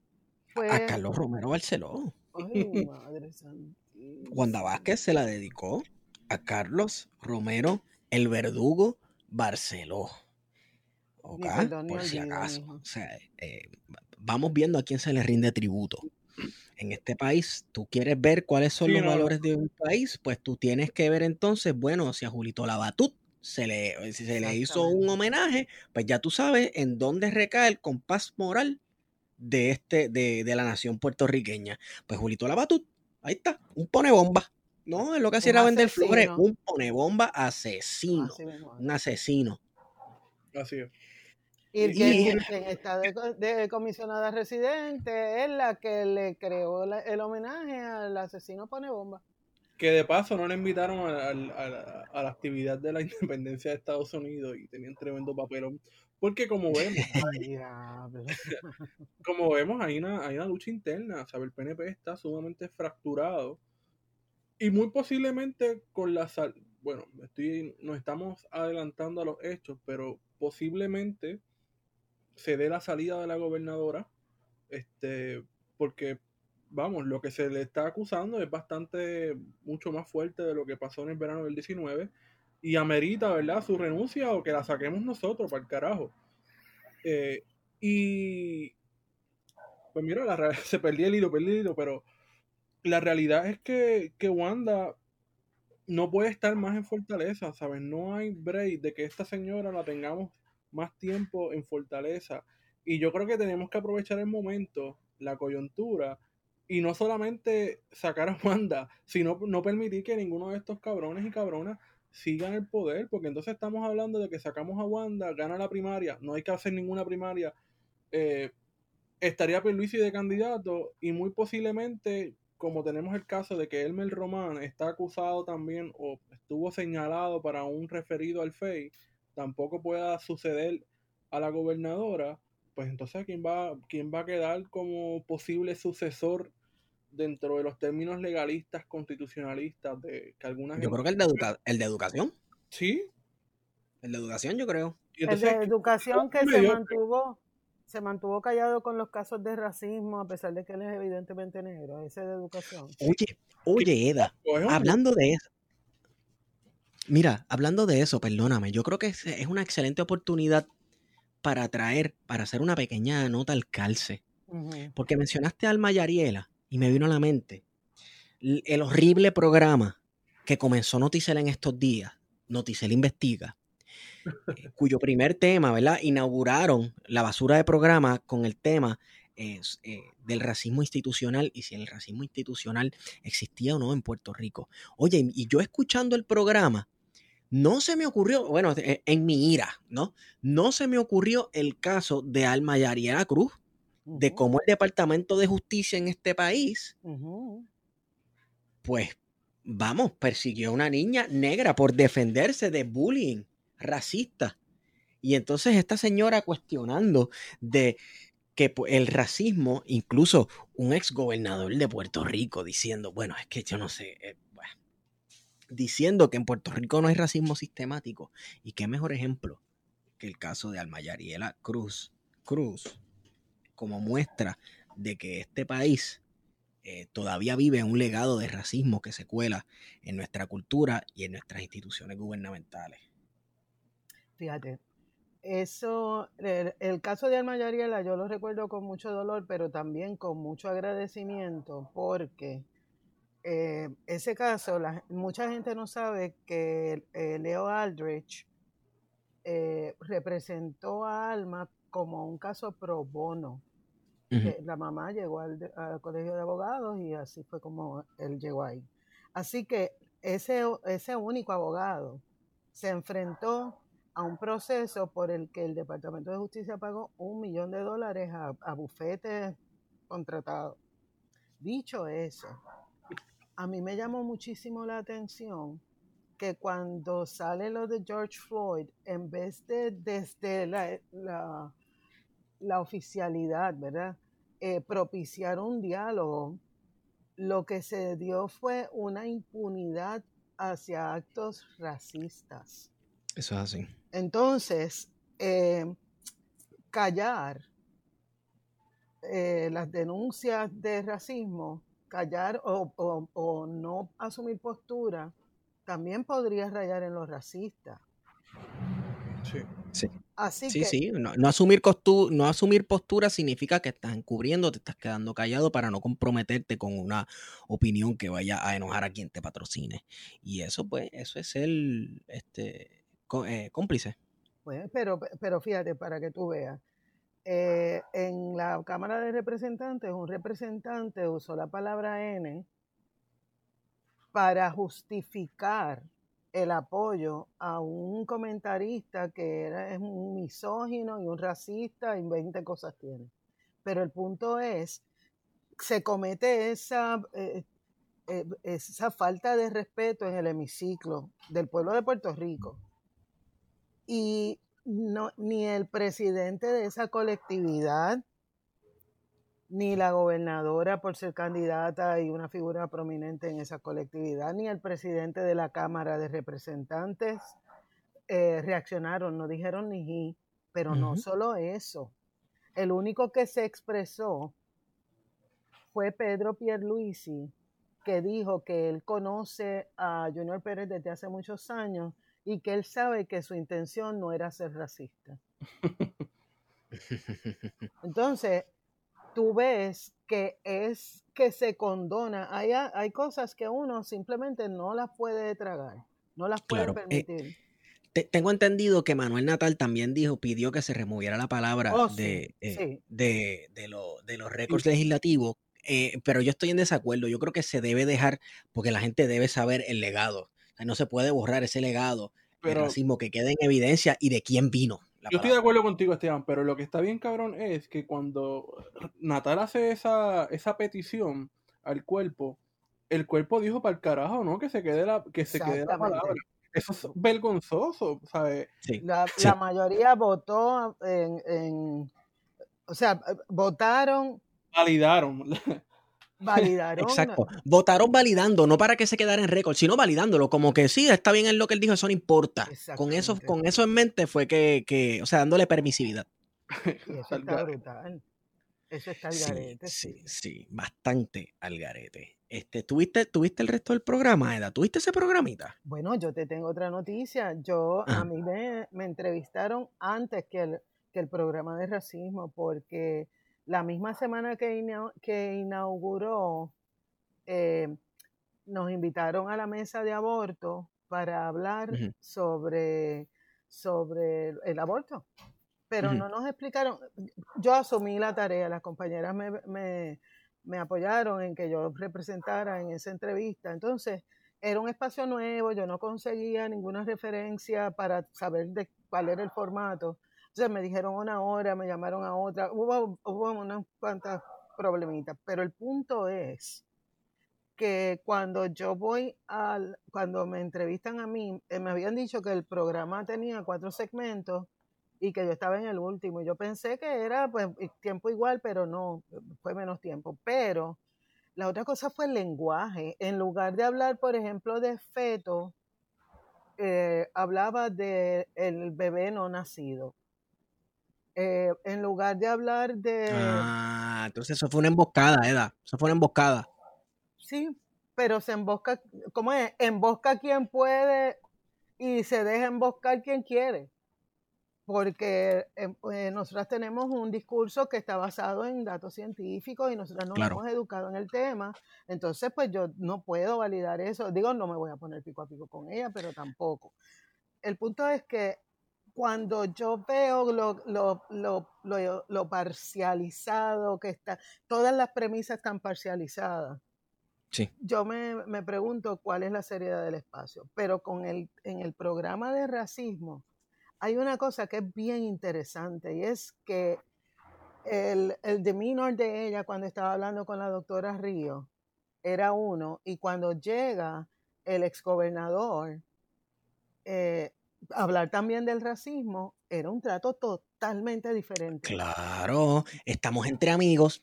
fue... A Carlos Romero Barceló. Ay, madre Wanda Vázquez se la dedicó a Carlos Romero, el verdugo Barceló. por si acaso. Eh, vamos viendo a quién se le rinde tributo. En este país, tú quieres ver cuáles son los valores de un país, pues tú tienes que ver entonces, bueno, si a Julito Labatut se le, se le hizo un homenaje, pues ya tú sabes en dónde recae el compás moral de, este, de, de la nación puertorriqueña. Pues Julito Labatut, ahí está, un pone bomba. No, es lo que hacía era vender flores. Un ponebomba asesino. Un asesino. Así es. Y quien, está de, comisionada residente es la que le creó el homenaje al asesino ponebomba. Que de paso no le invitaron a, la actividad de la independencia de Estados Unidos y tenían tremendo papelón. Porque como vemos, como vemos, hay una, hay una lucha interna. O el PNP está sumamente fracturado y muy posiblemente con la sal, bueno, estoy, nos estamos adelantando a los hechos, pero posiblemente se dé la salida de la gobernadora, este, porque vamos, lo que se le está acusando es bastante, mucho más fuerte de lo que pasó en el verano del 19 y amerita, ¿verdad?, su renuncia o que la saquemos nosotros para el carajo. Eh, y pues mira, la, se perdió el hilo, perdí el hilo, pero la realidad es que, que Wanda no puede estar más en Fortaleza, ¿sabes? No hay break de que esta señora la tengamos más tiempo en Fortaleza. Y yo creo que tenemos que aprovechar el momento, la coyuntura, y no solamente sacar a Wanda, sino no permitir que ninguno de estos cabrones y cabronas siga en el poder, porque entonces estamos hablando de que sacamos a Wanda, gana la primaria, no hay que hacer ninguna primaria, eh, estaría Pierluisi de candidato y muy posiblemente, como tenemos el caso de que Elmer Román está acusado también o estuvo señalado para un referido al FEI, tampoco pueda suceder a la gobernadora, pues entonces ¿quién va, quién va a quedar como posible sucesor dentro de los términos legalistas, constitucionalistas de que algunas... Yo creo que el de, el de educación. Sí. El de educación, yo creo. el de educación que se mantuvo, se mantuvo callado con los casos de racismo, a pesar de que él es evidentemente negro, ese de educación. Oye, oye, Eda, hablando de eso. Mira, hablando de eso, perdóname, yo creo que es, una excelente oportunidad para traer, para hacer una pequeña nota al calce. Porque mencionaste a Alma Yariela y me vino a la mente el horrible programa que comenzó Noticel en estos días, Noticel Investiga, eh, cuyo primer tema, ¿verdad? Inauguraron la basura de programa con el tema eh, del racismo institucional y si el racismo institucional existía o no en Puerto Rico. Oye, y yo escuchando el programa, no se me ocurrió, bueno, e, en mi ira, ¿no? No se me ocurrió el caso de Alma Yariela Cruz, de cómo el Departamento de Justicia en este país, pues, vamos, persiguió a una niña negra por defenderse de bullying racista. Y entonces esta señora cuestionando de que el racismo, incluso un ex gobernador de Puerto Rico diciendo, bueno, es que yo no sé, eh, diciendo que en Puerto Rico no hay racismo sistemático. Y qué mejor ejemplo que el caso de Almayariela Cruz, Cruz, como muestra de que este país eh, todavía vive un legado de racismo que se cuela en nuestra cultura y en nuestras instituciones gubernamentales. Fíjate, eso, el, caso de Alma Yariela yo lo recuerdo con mucho dolor, pero también con mucho agradecimiento, porque eh, ese caso, mucha gente no sabe que eh, Leo Aldrich eh, representó a Alma como un caso pro bono. La mamá llegó al, al, colegio de abogados y así fue como él llegó ahí. Así que ese, ese único abogado se enfrentó a un proceso por el que el Departamento de Justicia pagó un millón de dólares a, bufetes contratados. Dicho eso, a mí me llamó muchísimo la atención que cuando sale lo de George Floyd, en vez de desde la, la, oficialidad, ¿verdad? Eh, propiciar un diálogo, lo que se dio fue una impunidad hacia actos racistas. Eso es así. Entonces, eh, callar eh, las denuncias de racismo, callar o, no asumir postura, también podría rayar en los racistas. Sí. Sí. Así sí, sí. No, asumir no asumir postura significa que estás encubriendo, te estás quedando callado para no comprometerte con una opinión que vaya a enojar a quien te patrocine. Y eso, pues, eso es el, este, eh, cómplice. Pues, pero, pero fíjate, para que tú veas, eh, en la Cámara de Representantes, un representante usó la palabra N para justificar el apoyo a un comentarista que era, es un misógino y un racista y 20 cosas tiene. Pero el punto es, se comete esa, eh, esa falta de respeto en el hemiciclo del pueblo de Puerto Rico y no, ni el presidente de esa colectividad, ni la gobernadora por ser candidata y una figura prominente en esa colectividad, ni el presidente de la Cámara de Representantes eh, reaccionaron, no dijeron ni pero no solo eso. El único que se expresó fue Pedro Pierluisi, que dijo que él conoce a Junior Pérez desde hace muchos años y que él sabe que su intención no era ser racista. Entonces, tú ves que es que se condona. Hay, hay cosas que uno simplemente no las puede tragar, no las puede eh, permitir. tengo entendido que Manuel Natal también dijo, pidió que se removiera la palabra oh, de, eh, de, de, los récords legislativos, eh, pero yo estoy en desacuerdo. Yo creo que se debe dejar, porque la gente debe saber el legado No se puede borrar ese legado Pero- de racismo que quede en evidencia y de quién vino. la Yo estoy de acuerdo contigo, Esteban, pero lo que está bien cabrón es que cuando Natal hace esa, esa petición al cuerpo, el cuerpo dijo para el carajo, ¿no? Que se quede la, que se quede la palabra. Eso es vergonzoso, ¿sabes? Sí. La, Sí. la mayoría votó en, en- o sea, votaron, Validaron. validaron. Exacto. Votaron validando, no para que se quedara en récord, sino validándolo. Como que sí, está bien en lo que él dijo, eso no importa. Con eso, con eso en mente fue que, que, o sea, dándole permisividad. Y eso está brutal. Eso está al Sí, garete, sí, sí. sí, bastante al garete. Este, ¿tuviste, ¿Tuviste el resto del programa, Eda? ¿Tuviste ese programita? Bueno, yo te tengo otra noticia. Yo, a mí me, me entrevistaron antes que el, que el programa de racismo, porque la misma semana que, ina- que inauguró, eh, nos invitaron a la mesa de aborto para hablar sobre, sobre el aborto. Pero no nos explicaron, yo asumí la tarea, las compañeras me, me- me apoyaron en que yo representara en esa entrevista. Entonces, era un espacio nuevo, yo no conseguía ninguna referencia para saber de cuál era el formato. Entonces me dijeron una hora, me llamaron a otra, hubo, unas cuantas problemitas, pero el punto es que cuando yo voy al, cuando me entrevistan a mí, eh, me habían dicho que el programa tenía cuatro segmentos y que yo estaba en el último. Yo pensé que era pues tiempo igual, pero no, fue menos tiempo. Pero la otra cosa fue el lenguaje. En lugar de hablar, por ejemplo, de feto, eh, hablaba de el bebé no nacido. Eh, en lugar de hablar de... Ah, entonces eso fue una emboscada, Eda. Eso fue una emboscada. Sí, pero se embosca, ¿cómo es? Embosca quien puede y se deja emboscar quien quiere. Porque eh, eh, nosotras tenemos un discurso que está basado en datos científicos y nosotras nos Claro. hemos educado en el tema. Entonces, pues yo no puedo validar eso. Digo, no me voy a poner pico a pico con ella, pero tampoco. El punto es que cuando yo veo lo, lo, lo, lo, parcializado que está, todas las premisas están parcializadas Sí. yo me, me pregunto cuál es la seriedad del espacio. Pero con el, en el programa de racismo hay una cosa que es bien interesante y es que el, el demeanor de ella cuando estaba hablando con la doctora Río era uno y cuando llega el exgobernador eh, hablar también del racismo era un trato totalmente diferente. Claro, estamos entre amigos.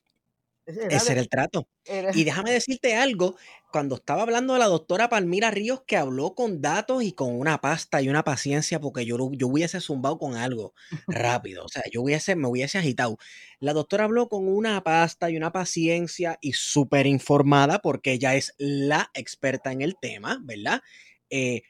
Era Ese de- era el trato. era- Y déjame decirte algo, cuando estaba hablando de la doctora Palmira Ríos, que habló con datos y con una pasta y una paciencia, porque yo, yo hubiese zumbado con algo rápido, o sea, yo hubiese, me hubiese agitado. La doctora habló con una pasta y una paciencia y súper informada, porque ella es la experta en el tema, ¿verdad? Eh,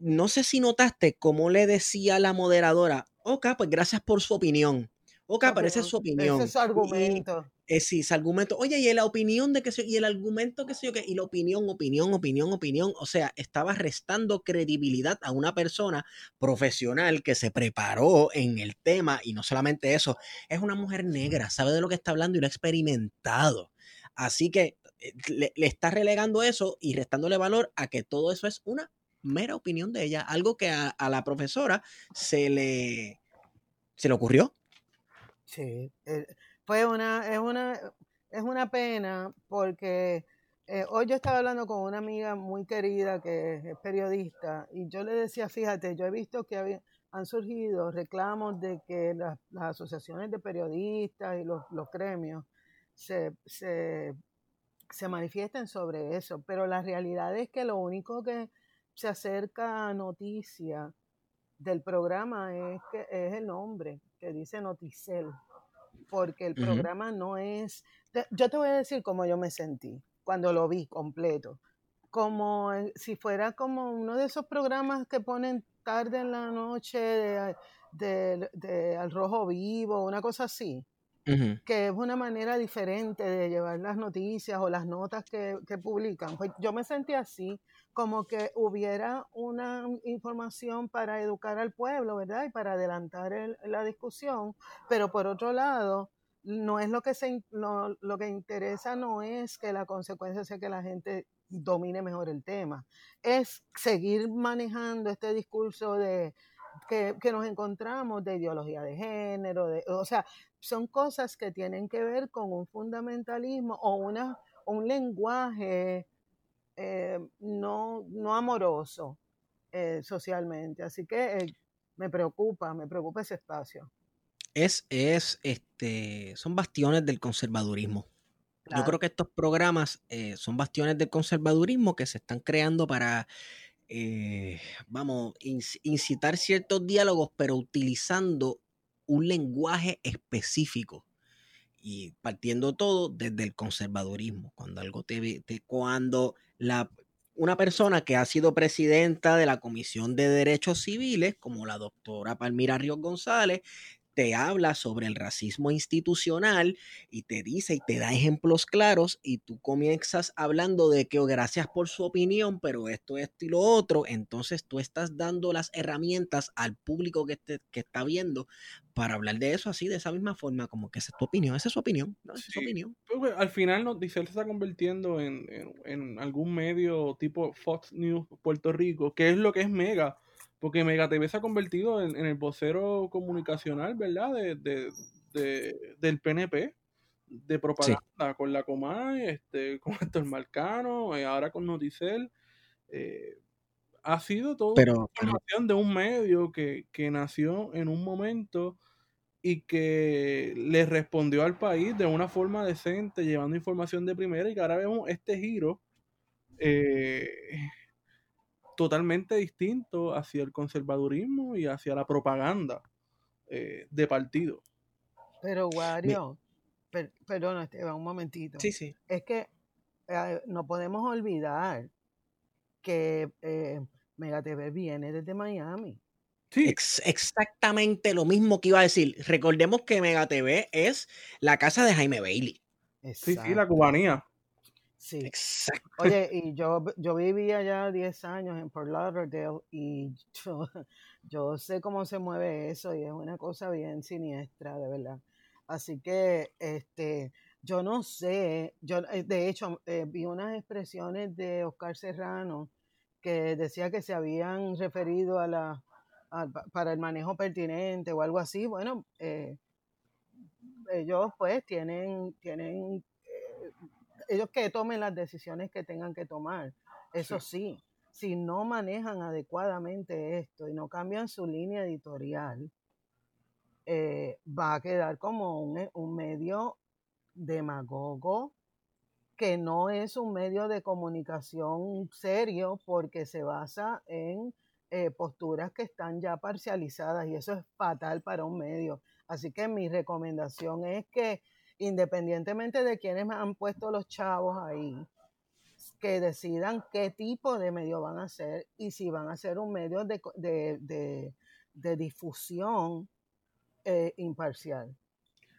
no sé si notaste cómo le decía la moderadora, ok, pues gracias por su opinión. Ok, pero es su opinión. Ese es su Y- argumento. eh, sí, ese argumento. Oye, y la opinión de que se, y el argumento que sé yo qué, y la opinión, opinión, opinión, opinión. O sea, estaba restando credibilidad a una persona profesional que se preparó en el tema y no solamente eso, es una mujer negra, sabe de lo que está hablando y lo ha experimentado. Así que eh, le, le está relegando eso y restándole valor a que todo eso es una mera opinión de ella, algo que a, la profesora se le, se le ocurrió. Sí, eh, fue una, es una, es una pena porque eh, hoy yo estaba hablando con una amiga muy querida que es periodista y yo le decía, fíjate, yo he visto que había- han surgido reclamos de que las, las asociaciones de periodistas y los, los gremios se, se, se manifiesten sobre eso, pero la realidad es que lo único que se acerca a noticia del programa es que es el nombre que dice Noticel, porque el programa no es. Yo te voy a decir cómo yo me sentí cuando lo vi completo, como si fuera como uno de esos programas que ponen tarde en la noche de, de- de Al Rojo Vivo, una cosa así Que es una manera diferente de llevar las noticias o las notas que, que publican. Pues yo me sentí así, como que hubiera una información para educar al pueblo, ¿verdad? Y para adelantar el- la discusión, pero por otro lado, no es lo que se lo, lo que interesa no es que la consecuencia sea que la gente domine mejor el tema, es seguir manejando este discurso de que, que nos encontramos de ideología de género, de, o sea, son cosas que tienen que ver con un fundamentalismo o una, un lenguaje eh, no, no amoroso eh, socialmente. Así que eh, me preocupa, me preocupa ese espacio. Es, es, este, son bastiones del conservadurismo. Yo creo que estos programas son bastiones del conservadurismo que se están creando para, eh, vamos, inc- incitar ciertos diálogos, pero utilizando un lenguaje específico y partiendo todo desde el conservadurismo. Cuando algo te, te- cuando la una persona que ha sido presidenta de la Comisión de Derechos Civiles, como la doctora Palmira Ríos González, te habla sobre el racismo institucional y te dice y te da ejemplos claros y tú comienzas hablando de que oh, gracias por su opinión, pero esto, esto y lo otro, entonces tú estás dando las herramientas al público que, te- que está viendo para hablar de eso así, de esa misma forma, como que esa es tu opinión, esa es su opinión, ¿no? Esa es su opinión. Pues, al final Noticel se está convirtiendo en, en- en algún medio tipo Fox News Puerto Rico, que es lo que es Mega, porque Mega TV se ha convertido en, en el vocero comunicacional, ¿verdad? De, de- de- del PNP, de propaganda, con la Comay, este, con Héctor Marcano, eh, ahora con Noticel. eh, ha sido todo Pero, una información de un medio que, que nació en un momento y que le respondió al país de una forma decente, llevando información de primera, y que ahora vemos este giro eh, totalmente distinto hacia el conservadurismo y hacia la propaganda eh, de partido. Pero, Wario, per- perdona, Esteban, un momentito. sí, sí. Es que eh, no podemos olvidar que eh, Mega TV viene desde Miami. Sí, Ex- exactamente lo mismo que iba a decir. Recordemos que Mega TV es la casa de Jaime Bailey. sí, sí, la cubanía. Sí. Exacto. Oye, y yo, yo viví allá 10 años en Fort Lauderdale y yo, yo sé cómo se mueve eso y es una cosa bien siniestra, de verdad. Así que, este, yo no sé, yo eh, de hecho eh, vi unas expresiones de Oscar Serrano que decía que se habían referido a la, al- pa- para el manejo pertinente o algo así. Bueno, eh, ellos pues tienen, tienen eh, ellos que tomen las decisiones que tengan que tomar. Eso sí, si no manejan adecuadamente esto y no cambian su línea editorial, eh, va a quedar como un, un medio demagogo que no es un medio de comunicación serio porque se basa en eh, posturas que están ya parcializadas y eso es fatal para un medio. Así que mi recomendación es que independientemente de quienes han puesto los chavos ahí, que decidan qué tipo de medio van a hacer y si van a ser un medio de, de- de- de difusión eh, imparcial.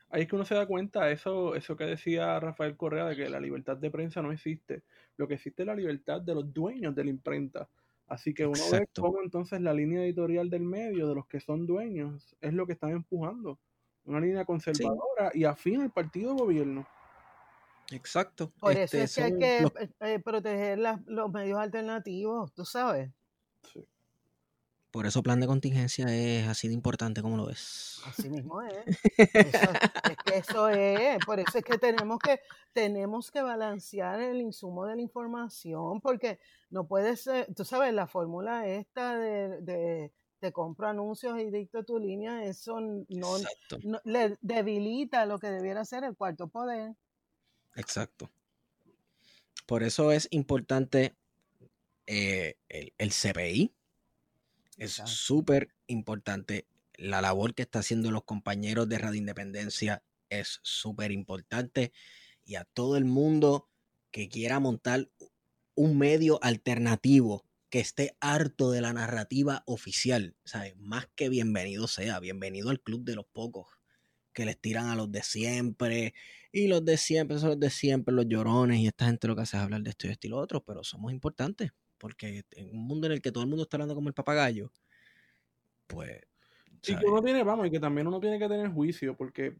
Ahí es que uno se da cuenta, eso, eso que decía Rafael Correa, de que la libertad de prensa no existe. Lo que existe es la libertad de los dueños de la imprenta. Así que uno ve cómo entonces la línea editorial del medio, de los que son dueños, es lo que están empujando. Una línea conservadora y afín al partido de gobierno. Exacto. Por eso Este, es que hay que los- eh, eh, proteger las- los medios alternativos, tú sabes. Sí. Por eso plan de contingencia es así de importante como lo ves. Así mismo es. Eso- es que eso es, por eso es que tenemos que tenemos que balancear el insumo de la información, porque no puede ser, tú sabes, la fórmula esta de, de te compro anuncios y dicto tu línea, eso no, no- le debilita lo que debiera ser el cuarto poder. Exacto. Por eso es importante eh, el, el CPI. Es súper importante. La labor que está haciendo los compañeros de Radio Independencia es súper importante. Y a todo el mundo que quiera montar un medio alternativo que esté harto de la narrativa oficial, ¿sabes? Más que bienvenido sea, bienvenido al club de los pocos que les tiran a los de siempre, y los de siempre son los de siempre, los llorones, y esta gente lo que hace es hablar de esto y esto y lo otro, pero somos importantes, porque en un mundo en el que todo el mundo está hablando como el papagayo, pues... Y que ¿sabes? uno tiene, vamos, y que también uno tiene que tener juicio, porque eh,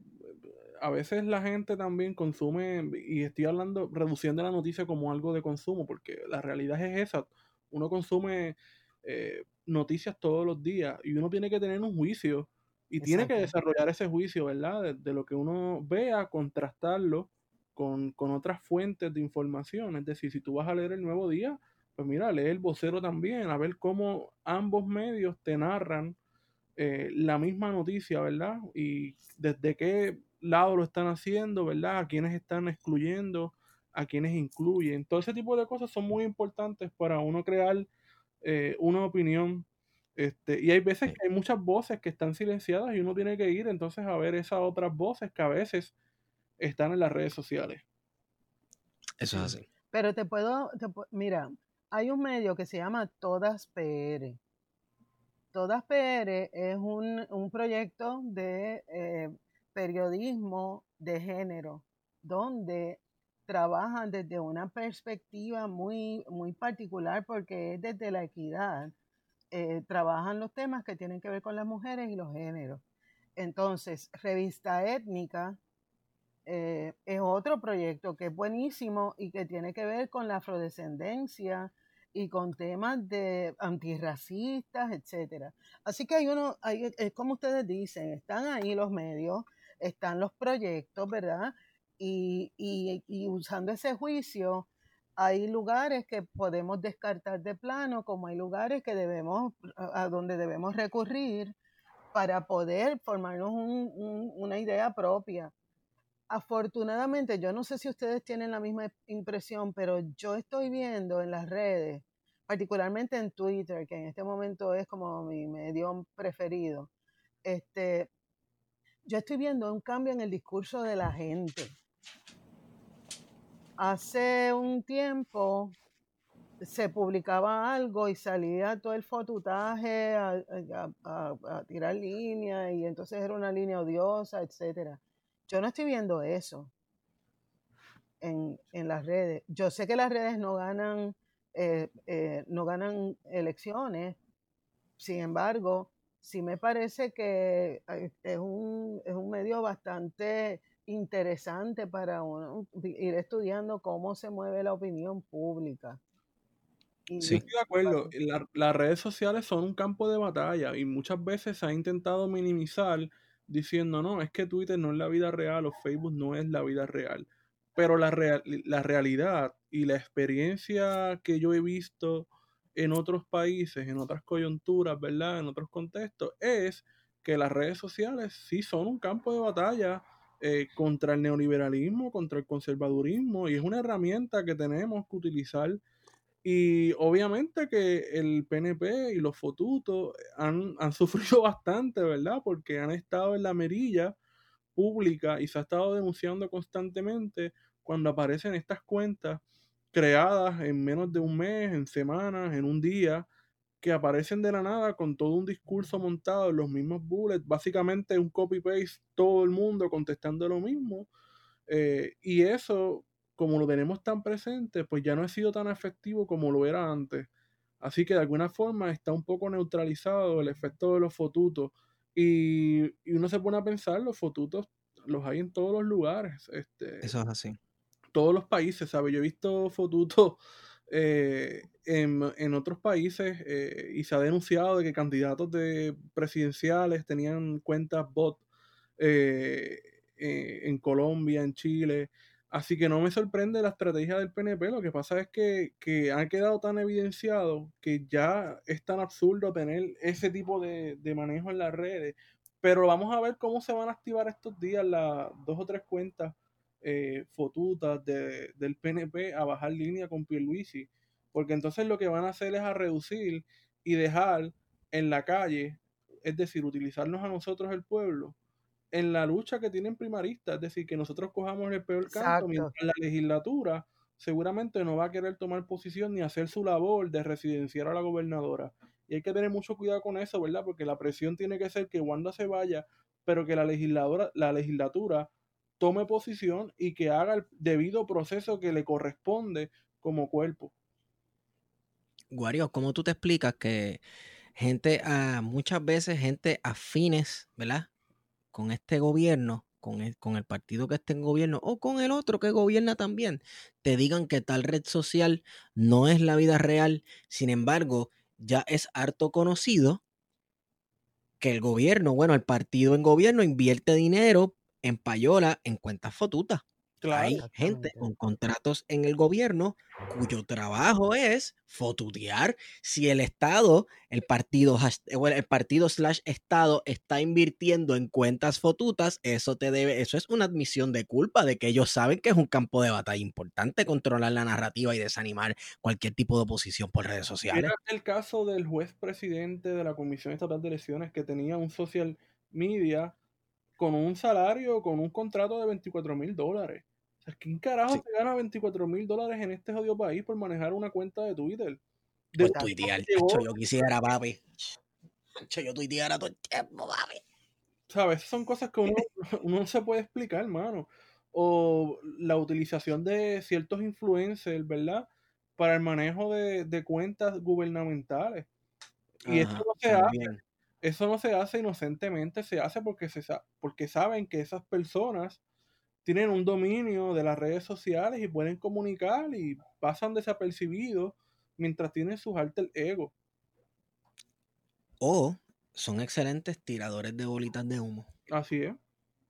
a veces la gente también consume, y estoy hablando, reduciendo la noticia como algo de consumo, porque la realidad es esa. Uno consume eh, noticias todos los días y uno tiene que tener un juicio y tiene que desarrollar ese juicio, ¿verdad? De, lo que uno vea, contrastarlo con, con, otras fuentes de información. Es decir, si tú vas a leer el nuevo día, pues mira, lee el vocero también, a ver cómo ambos medios te narran eh, la misma noticia, ¿verdad? Y desde qué lado lo están haciendo, ¿verdad? A quiénes están excluyendo, a quiénes incluyen. Todo ese tipo de cosas son muy importantes para uno crear eh, una opinión. Este, y hay veces que hay muchas voces que están silenciadas y uno tiene que ir entonces a ver esas otras voces que a veces están en las redes sociales. Eso es así. Pero te puedo, mira, hay un medio que se llama Todas PR. Todas PR es un, un proyecto de eh, periodismo de género, donde trabajan desde una perspectiva muy, muy particular porque es desde la equidad. Eh, trabajan los temas que tienen que ver con las mujeres y los géneros. Entonces, Revista Étnica eh, es otro proyecto que es buenísimo y que tiene que ver con la afrodescendencia y con temas de antirracistas, etcétera. Así que hay uno, hay, es como ustedes dicen, están ahí los medios, están los proyectos, ¿verdad? y, usando ese juicio, hay lugares que podemos descartar de plano, como hay lugares que debemos, a donde debemos recurrir para poder formarnos una idea propia. Afortunadamente, yo no sé si ustedes tienen la misma impresión, pero yo estoy viendo en las redes, particularmente en Twitter, que en este momento es como mi medio preferido, este, yo estoy viendo un cambio en el discurso de la gente. Hace un tiempo se publicaba algo y salía todo el fotutaje a, tirar línea y entonces era una línea odiosa, etcétera. Yo no estoy viendo eso en, las redes. Yo sé que las redes no ganan, eh, eh, no ganan elecciones, sin embargo, sí me parece que eh, es un, es un medio bastante interesante para uno ir estudiando cómo se mueve la opinión pública. sí. Estoy de acuerdo. las redes sociales son un campo de batalla y muchas veces se ha intentado minimizar diciendo, no, es que Twitter no es la vida real o Facebook no es la vida real. Pero la, la realidad y la experiencia que yo he visto en otros países, en otras coyunturas, ¿verdad? En otros contextos, es que las redes sociales sí son un campo de batalla eh, contra el neoliberalismo, contra el conservadurismo, y es una herramienta que tenemos que utilizar. Y obviamente que el PNP y los fotutos han, han sufrido bastante, ¿verdad? Porque han estado en la merilla pública y se ha estado denunciando constantemente cuando aparecen estas cuentas creadas en menos de un mes, en semanas, en un día, que aparecen de la nada con todo un discurso montado en los mismos bullets, básicamente un copy-paste, todo el mundo contestando lo mismo. Eh, y eso, como lo tenemos tan presente, pues ya no ha sido tan efectivo como lo era antes. Así que de alguna forma está un poco neutralizado el efecto de los fotutos. Y, y uno se pone a pensar, los fotutos los hay en todos los lugares. Este, eso es así. Todos los países, ¿sabes? Yo he visto fotutos eh, en, otros países eh, y se ha denunciado de que candidatos de presidenciales tenían cuentas bot eh, en Colombia, en Chile. Así que no me sorprende la estrategia del PNP. Lo que pasa es que, que ha quedado tan evidenciado que ya es tan absurdo tener ese tipo de, de manejo en las redes. Pero vamos a ver cómo se van a activar estos días las dos o tres cuentas eh, fotutas de, del PNP a bajar línea con Pierluisi, porque entonces lo que van a hacer es a reducir y dejar en la calle, es decir, utilizarnos a nosotros el pueblo en la lucha que tienen primaristas, es decir, que nosotros cojamos el peor canto, mientras la legislatura seguramente no va a querer tomar posición ni hacer su labor de residenciar a la gobernadora. Y hay que tener mucho cuidado con eso, ¿verdad? Porque la presión tiene que ser que Wanda se vaya, pero que la legisladora, la legislatura tome posición y que haga el debido proceso que le corresponde como cuerpo. Guario, ¿cómo tú te explicas que gente, a, muchas veces gente afines, ¿verdad? Con este gobierno con el, partido que esté en gobierno o con el otro que gobierna también, te digan que tal red social no es la vida real. Sin embargo, ya es harto conocido que el gobierno, bueno, el partido en gobierno invierte dinero en payola en cuentas fotutas. Hay gente con contratos en el gobierno cuyo trabajo es fotutear si el Estado, el partido, el partido slash Estado está invirtiendo en cuentas fotutas, eso te debe, eso es una admisión de culpa de que ellos saben que es un campo de batalla importante controlar la narrativa y desanimar cualquier tipo de oposición por redes sociales. Era el caso del juez presidente de la Comisión Estatal de Elecciones que tenía un social media con un salario, con un contrato de 24 mil dólares. O sea, ¿quién carajo se gana 24 mil dólares en este jodido país por manejar una cuenta de Twitter? De por tuitear, yo quisiera, papi. Yo tuiteara todo el tiempo, papi. ¿Sabes? Son cosas que uno, uno no se puede explicar, hermano. O la utilización de ciertos influencers, ¿verdad? Para el manejo de, de cuentas gubernamentales. Y eso no se hace. Eso no se hace inocentemente, se hace porque, se, porque saben que esas personas tienen un dominio de las redes sociales y pueden comunicar y pasan desapercibidos mientras tienen sus alter ego. O son excelentes tiradores de bolitas de humo. Así es,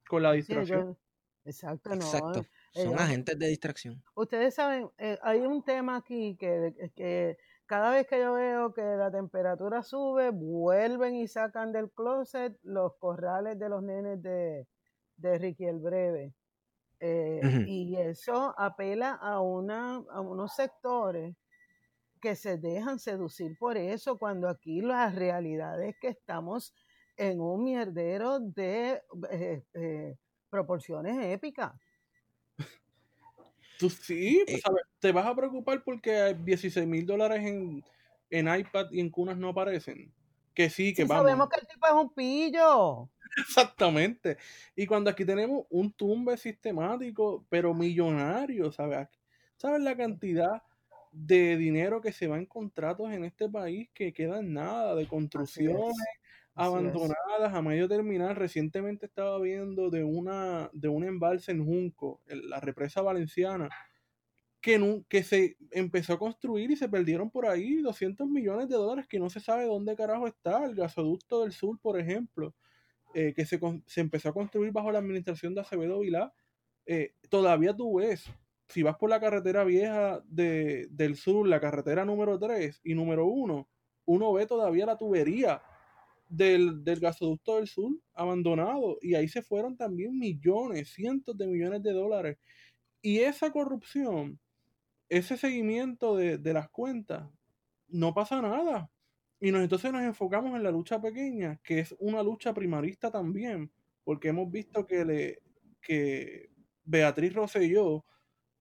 con la distracción. exacto, no. Exacto. Son agentes de distracción. Ustedes saben, eh, hay un tema aquí que, que cada vez que yo veo que la temperatura sube, vuelven y sacan del closet los corrales de los nenes de, de Ricky el Breve. Eh, y eso apela a, una, a unos sectores que se dejan seducir por eso, cuando aquí la realidad es que estamos en un mierdero de eh, eh, proporciones épicas. Tú sí, pues, te vas a preocupar porque 16 mil dólares en, en iPad y en cunas no aparecen. Que sí, que vamos. Sabemos que el tipo es un pillo. Exactamente. Y cuando aquí tenemos un tumbe sistemático, pero millonario, ¿sabes? ¿Sabes la cantidad de dinero que se va en contratos en este país que quedan nada, de construcciones abandonadas a medio terminar? Recientemente estaba viendo de una de un embalse en Junco, en la represa valenciana, que, que se empezó a construir y se perdieron por ahí 200 millones de dólares que no se sabe dónde carajo está, el gasoducto del sur, por ejemplo. Eh, que se, se, empezó a construir bajo la administración de Acevedo Vilá, eh, todavía tú ves, si vas por la carretera vieja de, del sur, la carretera número 3 y número 1, uno ve todavía la tubería del, del gasoducto del sur abandonado y ahí se fueron también millones, cientos de millones de dólares. Y esa corrupción, ese seguimiento de, de las cuentas, no pasa nada. Y entonces nos enfocamos en la lucha pequeña, que es una lucha primarista también, porque hemos visto que, le, que Beatriz Rosselló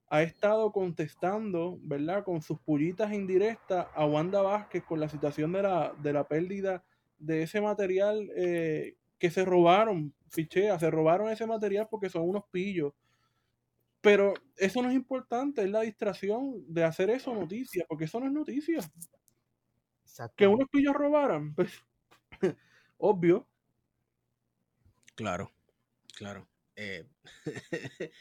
ha estado contestando, ¿verdad?, con sus pullitas indirectas a Wanda Vázquez con la situación de la, de la pérdida de ese material eh, que se robaron, fichea, se robaron ese material porque son unos pillos. Pero eso no es importante, es la distracción de hacer eso noticia, porque eso no es noticia. Que unos pillos robaran, pues, obvio. Claro, claro. Eh,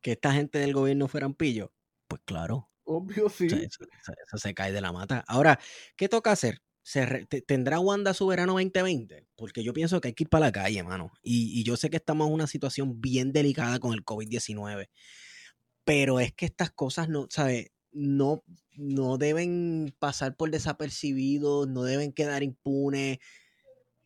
que esta gente del gobierno fueran pillos, pues claro. Obvio, sí. eso, se cae de la mata. Ahora, ¿qué toca hacer? ¿Tendrá Wanda su verano 2020? Porque yo pienso que hay que ir para la calle, mano. Y, y yo sé que estamos en una situación bien delicada con el COVID-19. Pero es que estas cosas no, ¿sabes? No, no deben pasar por desapercibidos, no deben quedar impunes.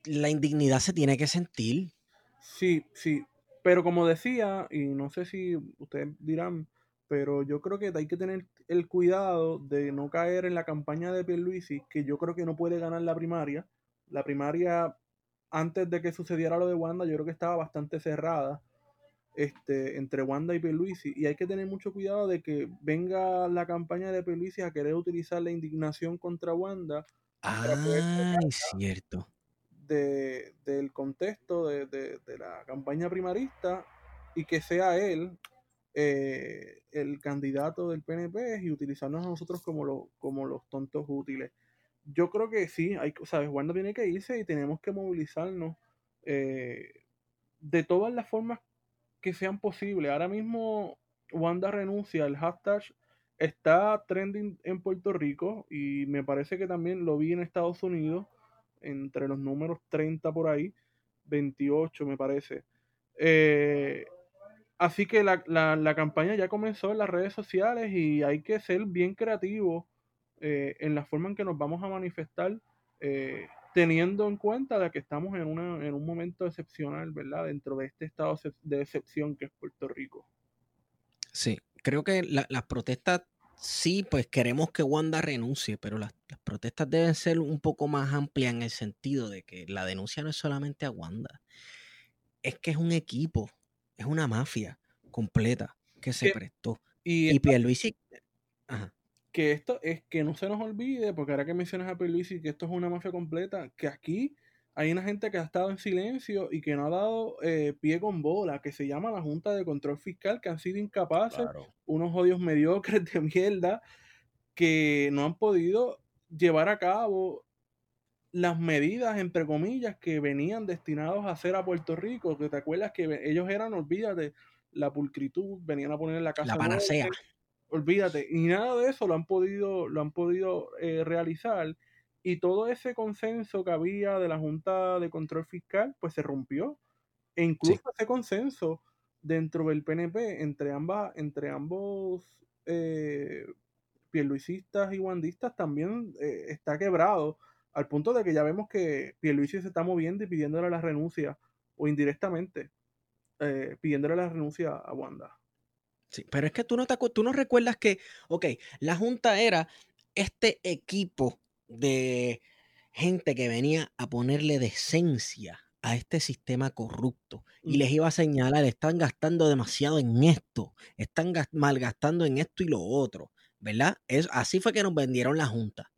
La indignidad se tiene que sentir. Sí, sí. Pero como decía, y no sé si ustedes dirán, pero yo creo que hay que tener el cuidado de no caer en la campaña de Pierluisi, que yo creo que no puede ganar la primaria. La primaria, antes de que sucediera lo de Wanda, yo creo que estaba bastante cerrada este, entre Wanda y Peluisi. Y hay que tener mucho cuidado de que venga la campaña de Peluisi a querer utilizar la indignación contra Wanda. Ah, es cierto. De, del contexto de, de, la campaña primarista y que sea él eh, el candidato del PNP y utilizarnos a nosotros como, lo, como los tontos útiles. Yo creo que sí, hay, ¿sabes? Wanda tiene que irse y tenemos que movilizarnos. Eh, de todas las formas que sean posibles. Ahora mismo Wanda renuncia, el hashtag está trending en Puerto Rico y me parece que también lo vi en Estados Unidos, entre los números 30 por ahí, 28 me parece. Eh, así que la, la, campaña ya comenzó en las redes sociales y hay que ser bien creativo eh, en la forma en que nos vamos a manifestar, eh, teniendo en cuenta de que estamos en, una, en un momento excepcional, ¿verdad? Dentro de este estado de excepción que es Puerto Rico. Sí, creo que las protestas, sí, pues queremos que Wanda renuncie, pero las, protestas deben ser un poco más amplias en el sentido de que la denuncia no es solamente a Wanda, es que es un equipo, es una mafia completa que se prestó. Y, y Pierluisi... Ajá que esto es que no se nos olvide, porque ahora que mencionas a Pierluisi que esto es una mafia completa, que aquí hay una gente que ha estado en silencio y que no ha dado eh, pie con bola, que se llama la Junta de Control Fiscal, que han sido incapaces, unos odios mediocres de mierda, que no han podido llevar a cabo las medidas, entre comillas, que venían destinados a hacer a Puerto Rico, que te acuerdas que ellos eran, olvídate, la pulcritud, venían a poner en la casa. La panacea. Olvídate, y nada de eso lo han podido, lo han podido eh, realizar y todo ese consenso que había de la Junta de Control Fiscal, pues se rompió. E incluso ese consenso dentro del PNP entre, ambas, entre ambos eh, pierluisistas y guandistas también eh, está quebrado, al punto de que ya vemos que Pierluisi se está moviendo y pidiéndole la renuncia, o indirectamente, eh, pidiéndole la renuncia a Wanda. Sí, pero es que tú no, te, tú no recuerdas que, ok, la Junta era este equipo de gente que venía a ponerle decencia a este sistema corrupto y les iba a señalar, están gastando demasiado en esto, están malgastando en esto y lo otro, ¿verdad? Es, así fue que nos vendieron la Junta.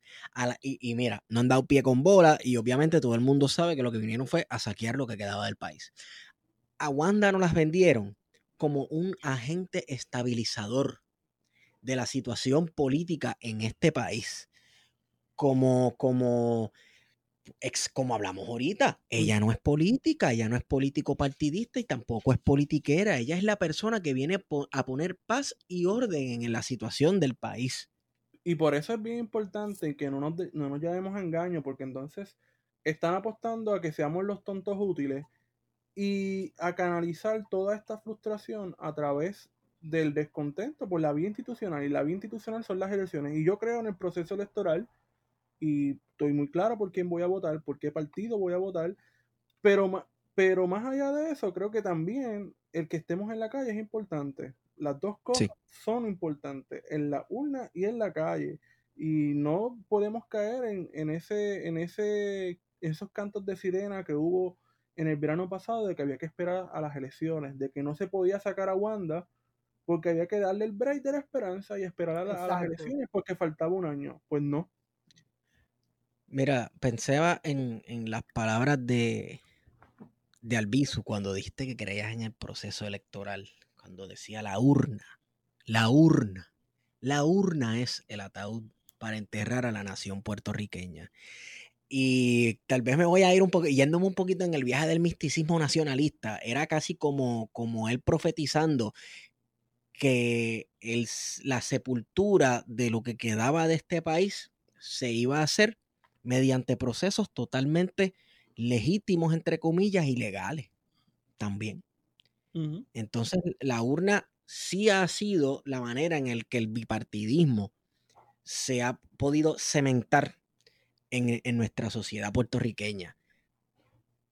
y, mira, no han dado pie con bola y obviamente todo el mundo sabe que lo que vinieron fue a saquear lo que quedaba del país. A Wanda nos las vendieron como un agente estabilizador de la situación política en este país. Como, como, ex, como hablamos ahorita, ella no es política, ella no es político partidista y tampoco es politiquera, ella es la persona que viene a poner paz y orden en la situación del país. Y por eso es bien importante que no nos, no nos llevemos a engaño, porque entonces están apostando a que seamos los tontos útiles y a canalizar toda esta frustración a través del descontento por la vía institucional. Y la vía institucional son las elecciones. Y yo creo en el proceso electoral y estoy muy claro por quién voy a votar, por qué partido voy a votar, pero, pero más allá de eso, creo que también el que estemos en la calle es importante. Las dos cosas son importantes, en la urna y en la calle. Y no podemos caer en, en, ese, en ese, esos cantos de sirena que hubo en el verano pasado de que había que esperar a las elecciones, de que no se podía sacar a Wanda porque había que darle el break de la esperanza y esperar a las elecciones porque faltaba un año. Pues no, Mira, pensaba en, las palabras de, de Albizu cuando dijiste que creías en el proceso electoral, cuando decía la urna, la urna, la urna es el ataúd para enterrar a la nación puertorriqueña. Y tal vez me voy a ir un poco, yéndome un poquito en el viaje del misticismo nacionalista. Era casi como, como él profetizando que el, la sepultura de lo que quedaba de este país se iba a hacer mediante procesos totalmente legítimos, entre comillas, y legales también. Entonces, la urna sí ha sido la manera en la que el bipartidismo se ha podido cementar en, nuestra sociedad puertorriqueña.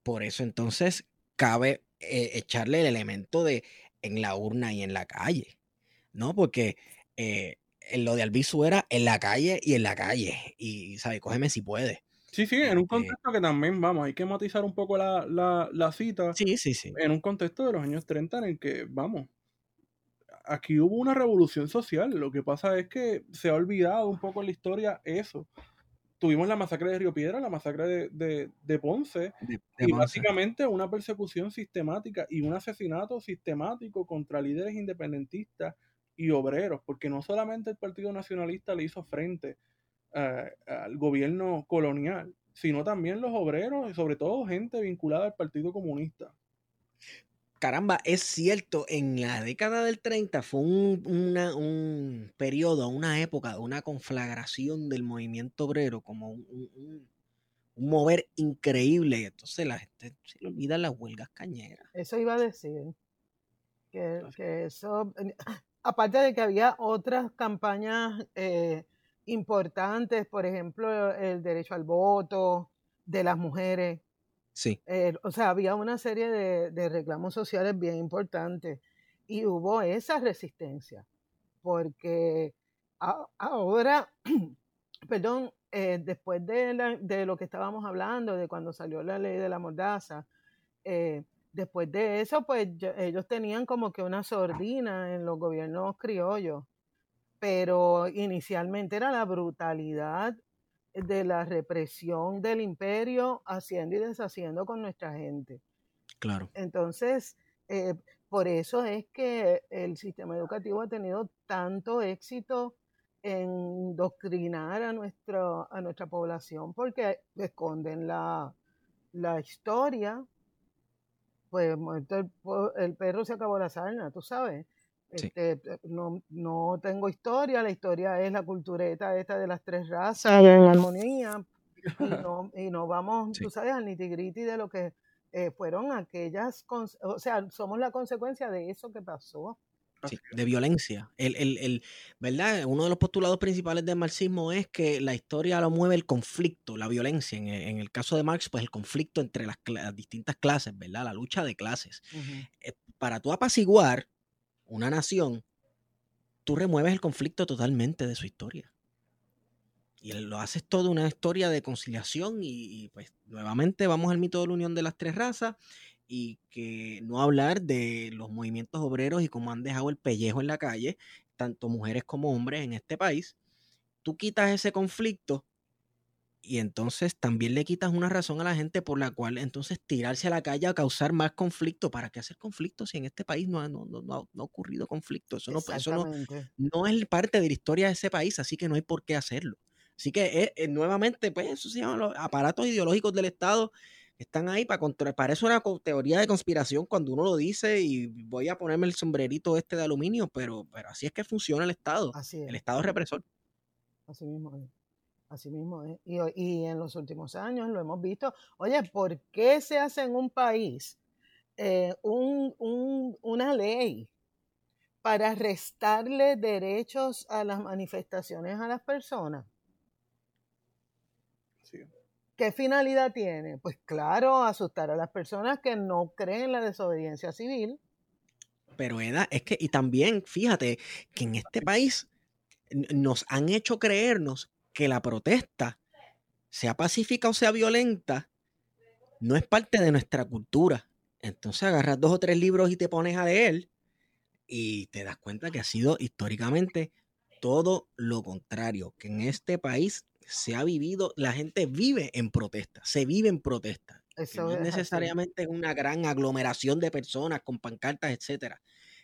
Por eso entonces cabe eh, echarle el elemento de en la urna y en la calle, ¿no? Porque eh, lo de Albizu era en la calle y en la calle. Y, ¿sabes? Cógeme si puede. Sí, sí, en un contexto que también, vamos, hay que matizar un poco la, la, cita. Sí, sí, sí. En un contexto de los años 30 en el que, vamos, aquí hubo una revolución social. Lo que pasa es que se ha olvidado un poco en la historia eso. Tuvimos la masacre de Río Piedra, la masacre de, Ponce, y básicamente una persecución sistemática y un asesinato sistemático contra líderes independentistas y obreros, porque no solamente el Partido Nacionalista le hizo frente eh, al gobierno colonial, sino también los obreros y sobre todo gente vinculada al Partido Comunista. Caramba, es cierto, en la década del 30 fue un, una- un periodo, una época, una conflagración del movimiento obrero, como un, un- un- un mover increíble. Entonces la gente se le olvida las huelgas cañeras. Eso iba a decir. Que, que eso, aparte de que había otras campañas eh, importantes, por ejemplo, el derecho al voto de las mujeres. Sí, eh, o sea, había una serie de, de reclamos sociales bien importantes y hubo esa resistencia, porque ahora, perdón, eh, después de, de lo que estábamos hablando, de cuando salió la ley de la mordaza, eh, después de eso, pues ellos tenían como que una sordina en los gobiernos criollos, pero inicialmente era la brutalidad de la represión del imperio haciendo y deshaciendo con nuestra gente. claro. Entonces, eh, por eso es que el sistema educativo ha tenido tanto éxito en doctrinar a, nuestro, a nuestra población porque esconden la, la historia. Pues muerto el, el perro se acabó la sarna, tú sabes. Sí. Este, no, no tengo historia, la historia es la cultureta esta de las tres razas en armonía y no, y no vamos, Sí. tú sabes, al nitty de lo que eh, fueron aquellas, o sea, somos la consecuencia de eso que pasó. Sí, de violencia. El, el, el- ¿verdad? Uno de los postulados principales del marxismo es que la historia lo mueve el conflicto, la violencia. En, el- en el caso de Marx, pues el conflicto entre las, distintas clases, ¿verdad? La lucha de clases. Eh, Para tú apaciguar una nación, tú remueves el conflicto totalmente de su historia. Y lo haces todo una historia de conciliación y, pues nuevamente vamos al mito de la unión de las tres razas y que no hablar de los movimientos obreros y cómo han dejado el pellejo en la calle, tanto mujeres como hombres en este país. Tú quitas ese conflicto y entonces también le quitas una razón a la gente por la cual entonces tirarse a la calle a causar más conflicto. ¿Para qué hacer conflicto si en este país no ha, no, no- no ha- ocurrido conflicto? Eso no, eso no, no es parte de la historia de ese país, así que no hay por qué hacerlo. Así que eh, eh, nuevamente, pues eso se llama los aparatos ideológicos del Estado están ahí para controlar. Para eso una teoría de conspiración cuando uno lo dice y voy a ponerme el sombrerito este de aluminio, pero, pero así es que funciona el Estado. Así es. El Estado represor. Así mismo es. Así mismo es. Y, y en los últimos años lo hemos visto. Oye, ¿por qué se hace en un país eh, un- un- una ley para restarle derechos a las manifestaciones a las personas? Sí. ¿Qué finalidad tiene? Pues claro, asustar a las personas que no creen en la desobediencia civil. Pero Eda, es que, y también, fíjate, que en este país nos han hecho creernos que la protesta, sea pacífica o sea violenta, no es parte de nuestra cultura. Entonces agarras dos o tres libros y te pones a leer y te das cuenta que ha sido históricamente todo lo contrario, que en este país se ha vivido, la gente vive en protesta, se vive en protesta. Eso no es es así. necesariamente una gran aglomeración de personas con pancartas, etcétera.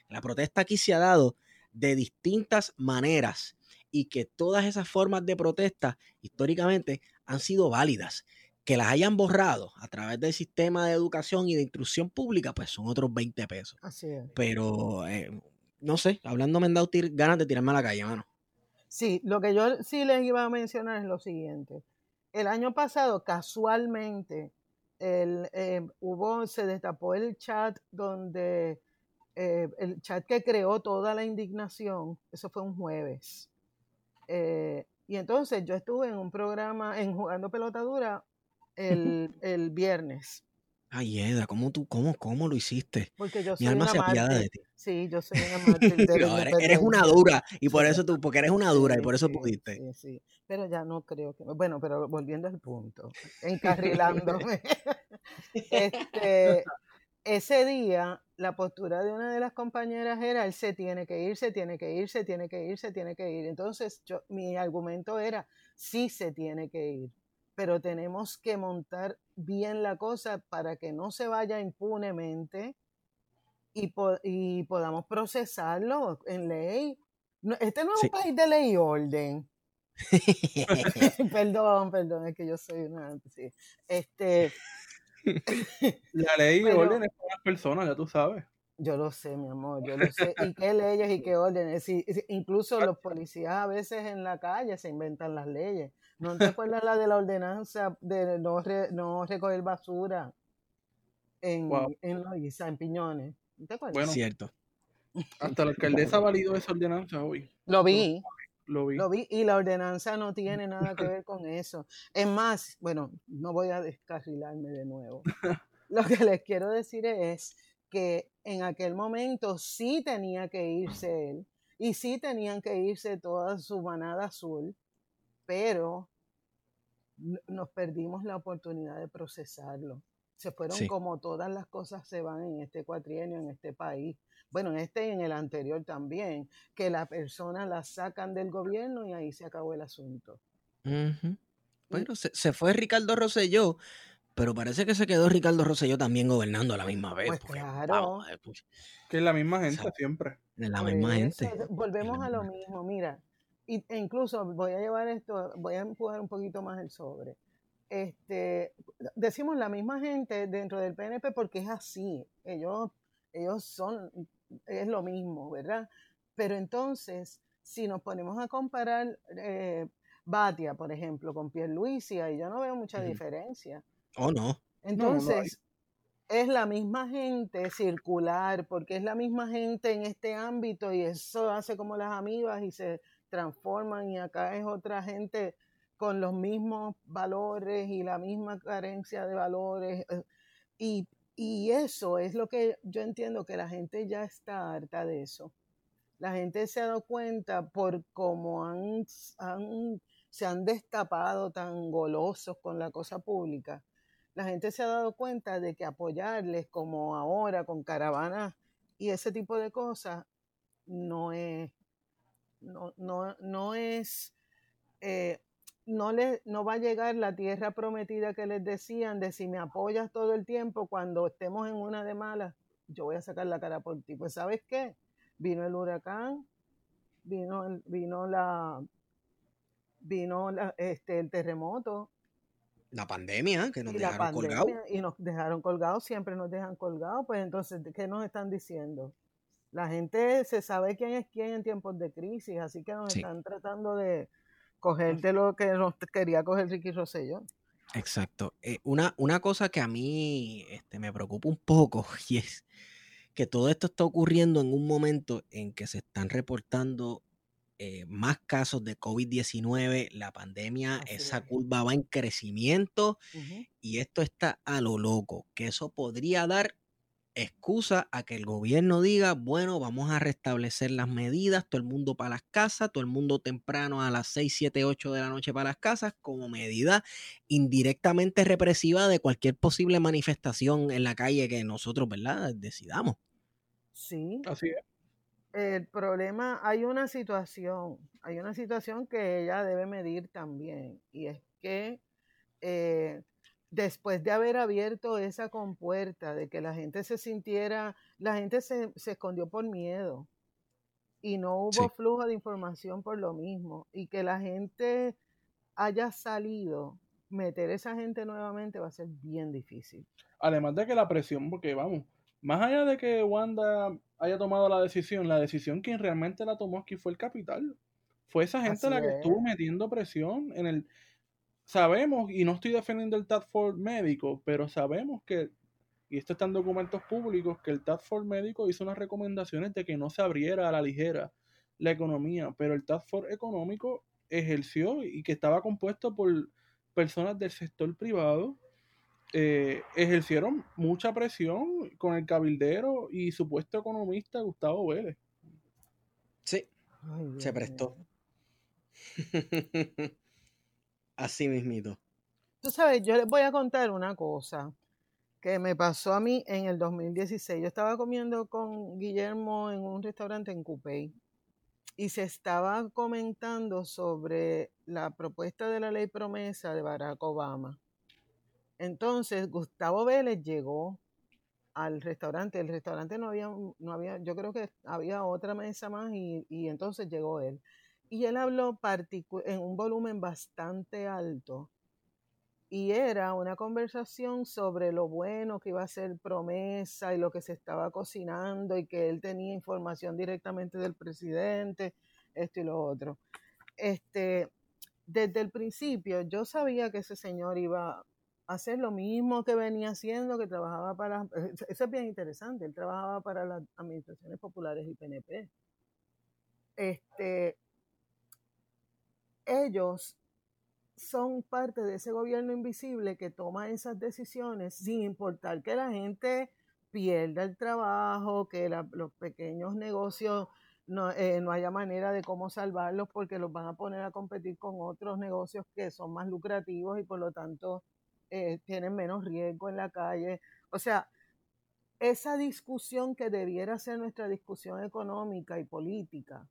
La protesta aquí se ha dado de distintas maneras y que todas esas formas de protesta históricamente han sido válidas. Que las hayan borrado a través del sistema de educación y de instrucción pública, pues son otros 20 pesos. Así es. Pero, eh, no sé, hablando me han dado ganas de tirarme a la calle, mano. Sí, lo que yo sí les iba a mencionar es lo siguiente. El año pasado, casualmente, el, eh, hubo, se destapó el chat donde eh, el chat que creó toda la indignación, eso fue un jueves. Eh, y entonces yo estuve en un programa, en Jugando Pelotadura, el, el viernes, Ay, Eda, ¿cómo tú, cómo, cómo lo hiciste? porque yo Mi alma una se apiada de ti. Sí, yo soy una mártir de No, eres, eres una dura y por eso tú, porque eres una dura y por eso sí, pudiste. sí, sí. Pero ya no creo que. Bueno, pero volviendo al punto, encarrilándome. este, ese día, la postura de una de las compañeras era: él se tiene que ir, se tiene que ir, se tiene que ir, se tiene que ir. Entonces, yo, mi argumento era: sí se tiene que ir, pero tenemos que montar bien la cosa para que no se vaya impunemente y, po- y podamos procesarlo en ley. No, este no es Sí. un país de ley y orden. perdón, perdón, es que yo soy una... sí. Este, La ley y Pero- orden es para las personas, ya tú sabes. Yo lo sé, mi amor, yo lo sé. ¿Y qué leyes y qué órdenes? Si- si- incluso los policías a veces en la calle se inventan las leyes. ¿No te acuerdas la de la ordenanza de no, re- no recoger basura en, Wow. en Loíza, en Piñones? ¿No te acuerdas? Bueno, Cierto. hasta la alcaldesa validó esa ordenanza hoy. Lo vi, Lo vi. lo vi, y la ordenanza no tiene nada que ver con eso. Es más, bueno, no voy a descarrilarme de nuevo. Lo que les quiero decir es que en aquel momento sí tenía que irse él y sí tenían que irse toda su manada azul, pero nos perdimos la oportunidad de procesarlo. Se fueron Sí. como todas las cosas se van en este cuatrienio, en este país. Bueno, en este y en el anterior también, que la persona la sacan del gobierno y ahí se acabó el asunto. Bueno, se, se fue Ricardo Rosselló, pero parece que se quedó Ricardo Rosselló también gobernando a la misma vez. Pues porque, claro. vamos, eh, pues, Que es la misma gente siempre. de la Por misma eso, gente. Volvemos la a lo misma- mismo, mira, y- e incluso voy a llevar esto, voy a empujar un poquito más el sobre. Este, decimos la misma gente dentro del PNP porque es así, ellos, ellos son, es lo mismo, ¿verdad? Pero entonces, si nos ponemos a comparar eh, Batia, por ejemplo, con Pierluisi, ahí yo no veo mucha diferencia. Oh, no. Entonces, es la misma gente circular, porque es la misma gente en este ámbito y eso hace como las amibas y se transforman y acá es otra gente con los mismos valores y la misma carencia de valores. eh, Y, y eso es lo que yo entiendo que la gente ya está harta de eso. La gente se ha dado cuenta por cómo han, se han destapado tan golosos con la cosa pública la gente se ha dado cuenta de que apoyarles como ahora con caravanas y ese tipo de cosas no es no, no, no es eh, no le no va a llegar la tierra prometida que les decían de si me apoyas todo el tiempo cuando estemos en una de malas yo voy a sacar la cara por ti pues sabes qué vino el huracán vino el- vino la vino la- este el terremoto La pandemia, que nos y dejaron colgados. y nos dejaron colgados, siempre nos dejan colgados, pues entonces, ¿qué nos están diciendo? La gente se sabe quién es quién en tiempos de crisis, así que nos Sí. están tratando de coger de lo que nos quería coger Ricky Rosselló. Exacto. Eh, una, una cosa que a mí este, me preocupa un poco y es que todo esto está ocurriendo en un momento en que se están reportando eh, más casos de COVID-19, la pandemia, Así esa es. curva va en crecimiento y esto está a lo loco, que eso podría dar excusa a que el gobierno diga, bueno, vamos a restablecer las medidas, todo el mundo para las casas, todo el mundo temprano a las 6, 7, 8 de la noche para las casas, como medida indirectamente represiva de cualquier posible manifestación en la calle que nosotros, ¿verdad?, decidamos. Sí, Así es. el problema, hay una situación, hay una situación que ella debe medir también, y es que eh, después de haber abierto esa compuerta, de que la gente se sintiera, la gente se, se escondió por miedo y no hubo Sí. flujo de información por lo mismo, y que la gente haya salido, meter esa gente nuevamente va a ser bien difícil. Además de que la presión, porque vamos, más allá de que Wanda haya tomado la decisión, la decisión quien realmente la tomó aquí fue el capital. Fue esa gente Así la que es. estuvo metiendo presión en el... Sabemos, y no estoy defendiendo el Task Force médico, pero sabemos que, y esto está en documentos públicos, que el Task Force médico hizo unas recomendaciones de que no se abriera a la ligera la economía, pero el Task Force económico ejerció y que estaba compuesto por personas del sector privado eh, ejercieron mucha presión con el cabildero y supuesto economista Gustavo Vélez. Sí, Ay, se prestó. Así mismito. Tú sabes, yo les voy a contar una cosa que me pasó a mí en el 2016. Yo estaba comiendo con Guillermo en un restaurante en Cupey y se estaba comentando sobre la propuesta de la ley promesa de Barack Obama. Entonces, Gustavo Vélez llegó al restaurante. El restaurante no había, no había, yo creo que había otra mesa más y entonces llegó él. Y él habló en un volumen bastante alto y era una conversación sobre lo bueno que iba a ser promesa y lo que se estaba cocinando y que él tenía información directamente del presidente, esto y lo otro. Este, desde el principio yo sabía que ese señor iba a hacer lo mismo que venía haciendo, que trabajaba para, eso es bien interesante, él trabajaba para las administraciones populares y PNP. Este, ellos son parte de ese gobierno invisible que toma esas decisiones sin importar que la gente pierda el trabajo, que los pequeños negocios no, eh, no, haya manera de cómo salvarlos porque los van a poner a competir con otros negocios que son más lucrativos y por lo tanto eh, tienen menos riesgo en la calle. O sea, esa discusión que debiera ser nuestra discusión económica y política,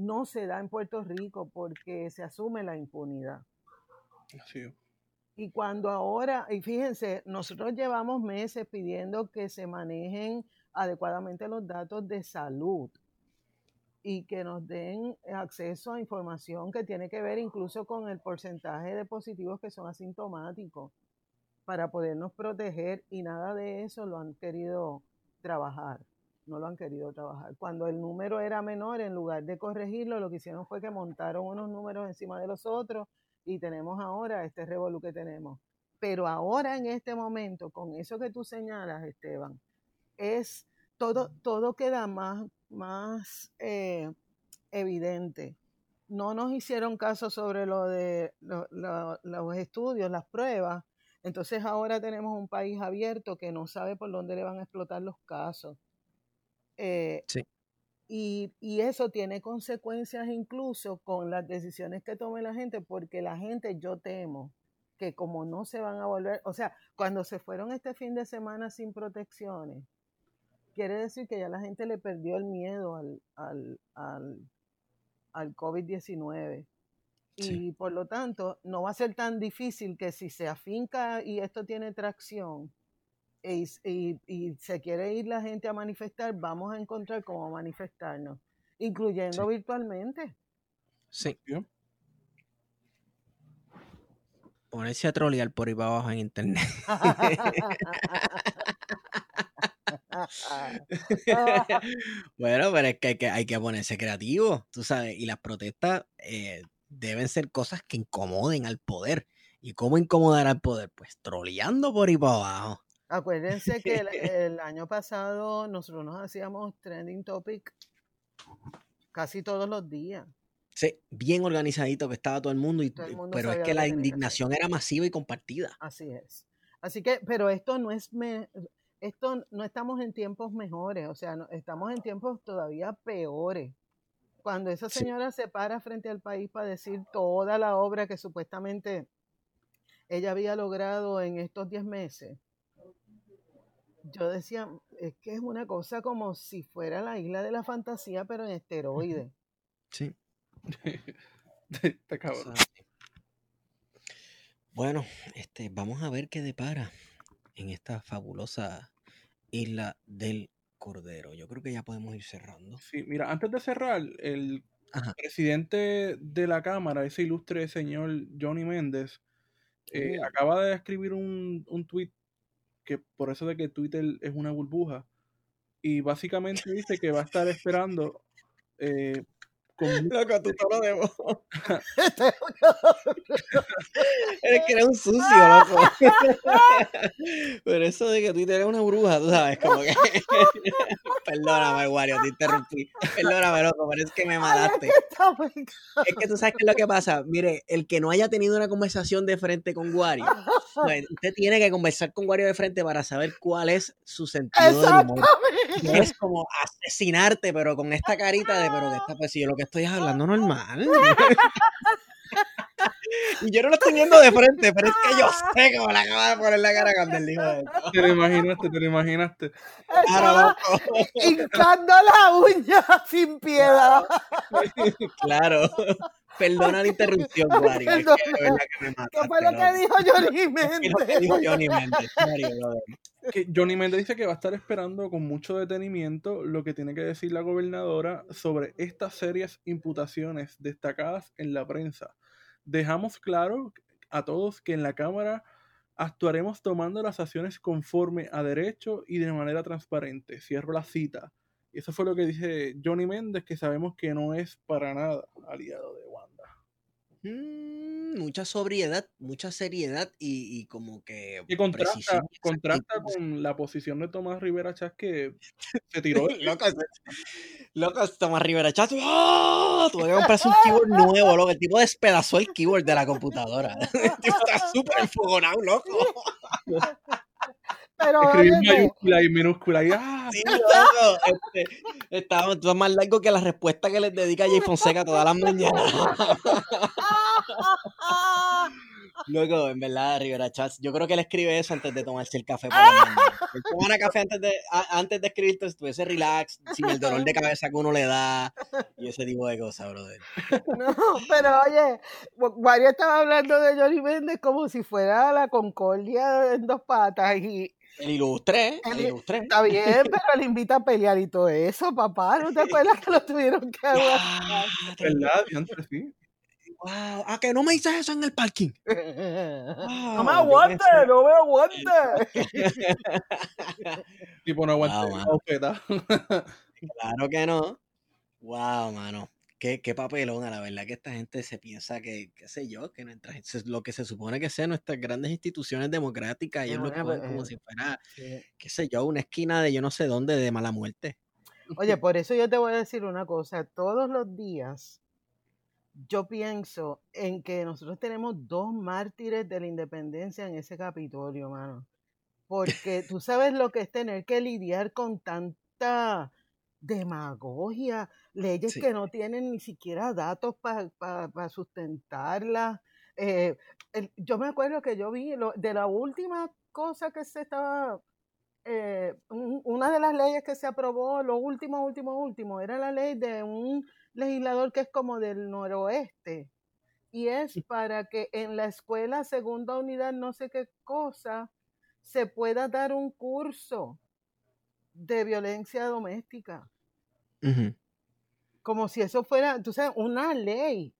no se da en Puerto Rico porque se asume la impunidad. Y cuando ahora, y fíjense, nosotros llevamos meses pidiendo que se manejen adecuadamente los datos de salud y que nos den acceso a información que tiene que ver incluso con el porcentaje de positivos que son asintomáticos para podernos proteger y nada de eso lo han querido trabajar no lo han querido trabajar. Cuando el número era menor, en lugar de corregirlo, lo que hicieron fue que montaron unos números encima de los otros y tenemos ahora este revolú que tenemos. Pero ahora en este momento, con eso que tú señalas, Esteban, es todo, todo queda más, más eh, evidente. No nos hicieron caso sobre lo de los estudios, las pruebas. Entonces ahora tenemos un país abierto que no sabe por dónde le van a explotar los casos. Eh, y, y, eso tiene consecuencias incluso con las decisiones que tome la gente, porque la gente, yo temo, que como no se van a volver, o sea, cuando se fueron este fin de semana sin protecciones, quiere decir que ya la gente le perdió el miedo al, al, al, al COVID-19. Y por lo tanto, no va a ser tan difícil que si se afinca y esto tiene tracción, y, se quiere ir la gente a manifestar, vamos a encontrar cómo manifestarnos, incluyendo virtualmente. Sí. Ponerse a trolear por ahí para abajo en internet. bueno, pero es que hay, que hay que ponerse creativo, tú sabes, y las protestas eh, deben ser cosas que incomoden al poder. ¿Y cómo incomodar al poder? Pues troleando por ahí para abajo. Acuérdense que el, año pasado nosotros nos hacíamos trending topic casi todos los días. Sí, bien organizadito que estaba todo el mundo, y, pero es que la indignación era masiva y compartida. Así es. Así que, pero esto no es, esto no estamos en tiempos mejores, o sea, estamos en tiempos todavía peores. Cuando esa señora se para frente al país para decir toda la obra que supuestamente ella había logrado en estos 10 meses, yo decía, es que es una cosa como si fuera la isla de la fantasía, pero en esteroide. Sí. Te cabrón. Bueno, este, vamos a ver qué depara en esta fabulosa isla del Cordero. Yo creo que ya podemos ir cerrando. Sí, mira, antes de cerrar, el presidente de la Cámara, ese ilustre señor Johnny Méndez, eh, acaba de escribir un, un tuit que por eso de que Twitter es una burbuja. Y básicamente dice que va a estar esperando eh, Loco, tu tono de voz. eres que eres un sucio, loco. Pero eso de que Twitter es una bruja, tú sabes, como que. Perdóname, Wario, te interrumpí. Perdóname, loco, pero es que me mataste. es que tú sabes qué es lo que pasa. Mire, el que no haya tenido una conversación de frente con Wario, pues, usted tiene que conversar con Wario de frente para saber cuál es su sentido del humor. Es como asesinarte, pero con esta carita de, pero que está, pues si yo lo que estoy hablando normal. y yo no lo estoy viendo de frente, pero es que yo sé cómo le acaba de poner la cara cuando él dijo esto. Te lo imaginaste, te lo imaginaste. Claro, Hincando la uña sin piedad. claro. Perdona la interrupción, Mario. ¿Qué fue lo que dijo Johnny Méndez? dijo Johnny Méndez? Johnny Méndez dice que va a estar esperando con mucho detenimiento lo que tiene que decir la gobernadora sobre estas serias imputaciones destacadas en la prensa. Dejamos claro a todos que en la Cámara actuaremos tomando las acciones conforme a derecho y de manera transparente. Cierro la cita. Eso fue lo que dice Johnny Méndez, que sabemos que no es para nada aliado de Wanda. Mm, mucha sobriedad, mucha seriedad y, y como que Y contrasta, contrasta con la posición de Tomás Rivera Chávez que se tiró. loco, Tomás Rivera Chat. ¡Oh! Tuve que comprarse un keyboard nuevo, loco. El tipo despedazó el keyboard de la computadora. El tipo está súper enfogonado, loco. Pero Escribir mayúscula y minúscula y ¡ah! Sí, loco. Este, estaba está más largo que la respuesta que les dedica Jay Fonseca todas las mañanas. Loco, en verdad, Rivera Chats, yo creo que él escribe eso antes de tomarse el café por la mañana. Él toma café antes de, a- antes de escribirte, estuviese relax, sin el dolor de cabeza que uno le da y ese tipo de cosas, brother. No, pero oye, María estaba hablando de Johnny Méndez como si fuera la Concordia en dos patas y El ilustre, el El- ilustre. está bien, pero le invita a pelear y todo eso, papá. ¿No te acuerdas que lo tuvieron que aguantar? ¿Verdad? Diantre, sí. Wow, a que no me dices eso en el parking. No me Wow, aguante, no me aguante. Tipo, no aguanté Wow. Claro que no. Wow, mano. Qué, qué papelona, la verdad que esta gente se piensa que, qué sé yo, que nuestras, se- lo que se supone que sean nuestras grandes instituciones democráticas, ellos lo cogen pues, como eh, si fuera, Sí. qué sé yo, una esquina de yo no sé dónde de mala muerte. Oye, por eso yo te voy a decir una cosa. Todos los días yo pienso en que nosotros tenemos dos mártires de la independencia en ese Capitolio, mano. Porque tú sabes lo que es tener que lidiar con tanta demagogia, leyes Sí. que no tienen ni siquiera datos para sustentarlas. Eh, el- yo me acuerdo que yo vi lo- de la última cosa que se estaba eh, un- una de las leyes que se aprobó, lo último, último, último, era la ley de un legislador que es como del noroeste. Y es para que en la escuela segunda unidad, no sé qué cosa, se pueda dar un curso de violencia doméstica. Como si eso fuera, tú sabes, una ley.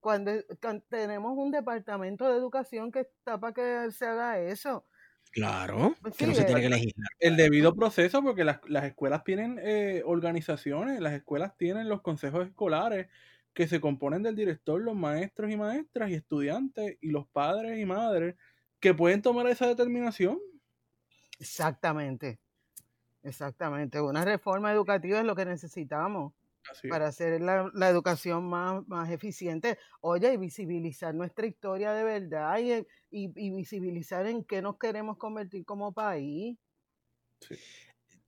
Cuando, cuando tenemos un departamento de educación que está para que se haga eso. Claro, Pues que no se tiene que legislar. El debido proceso, porque las, las escuelas tienen eh, organizaciones, las escuelas tienen los consejos escolares que se componen del director, los maestros y maestras y estudiantes y los padres y madres que pueden tomar esa determinación. Exactamente. Exactamente. Una reforma educativa es lo que necesitamos. Para hacer la, la educación más, más eficiente. Oye, y visibilizar nuestra historia de verdad y, y, y visibilizar en qué nos queremos convertir como país.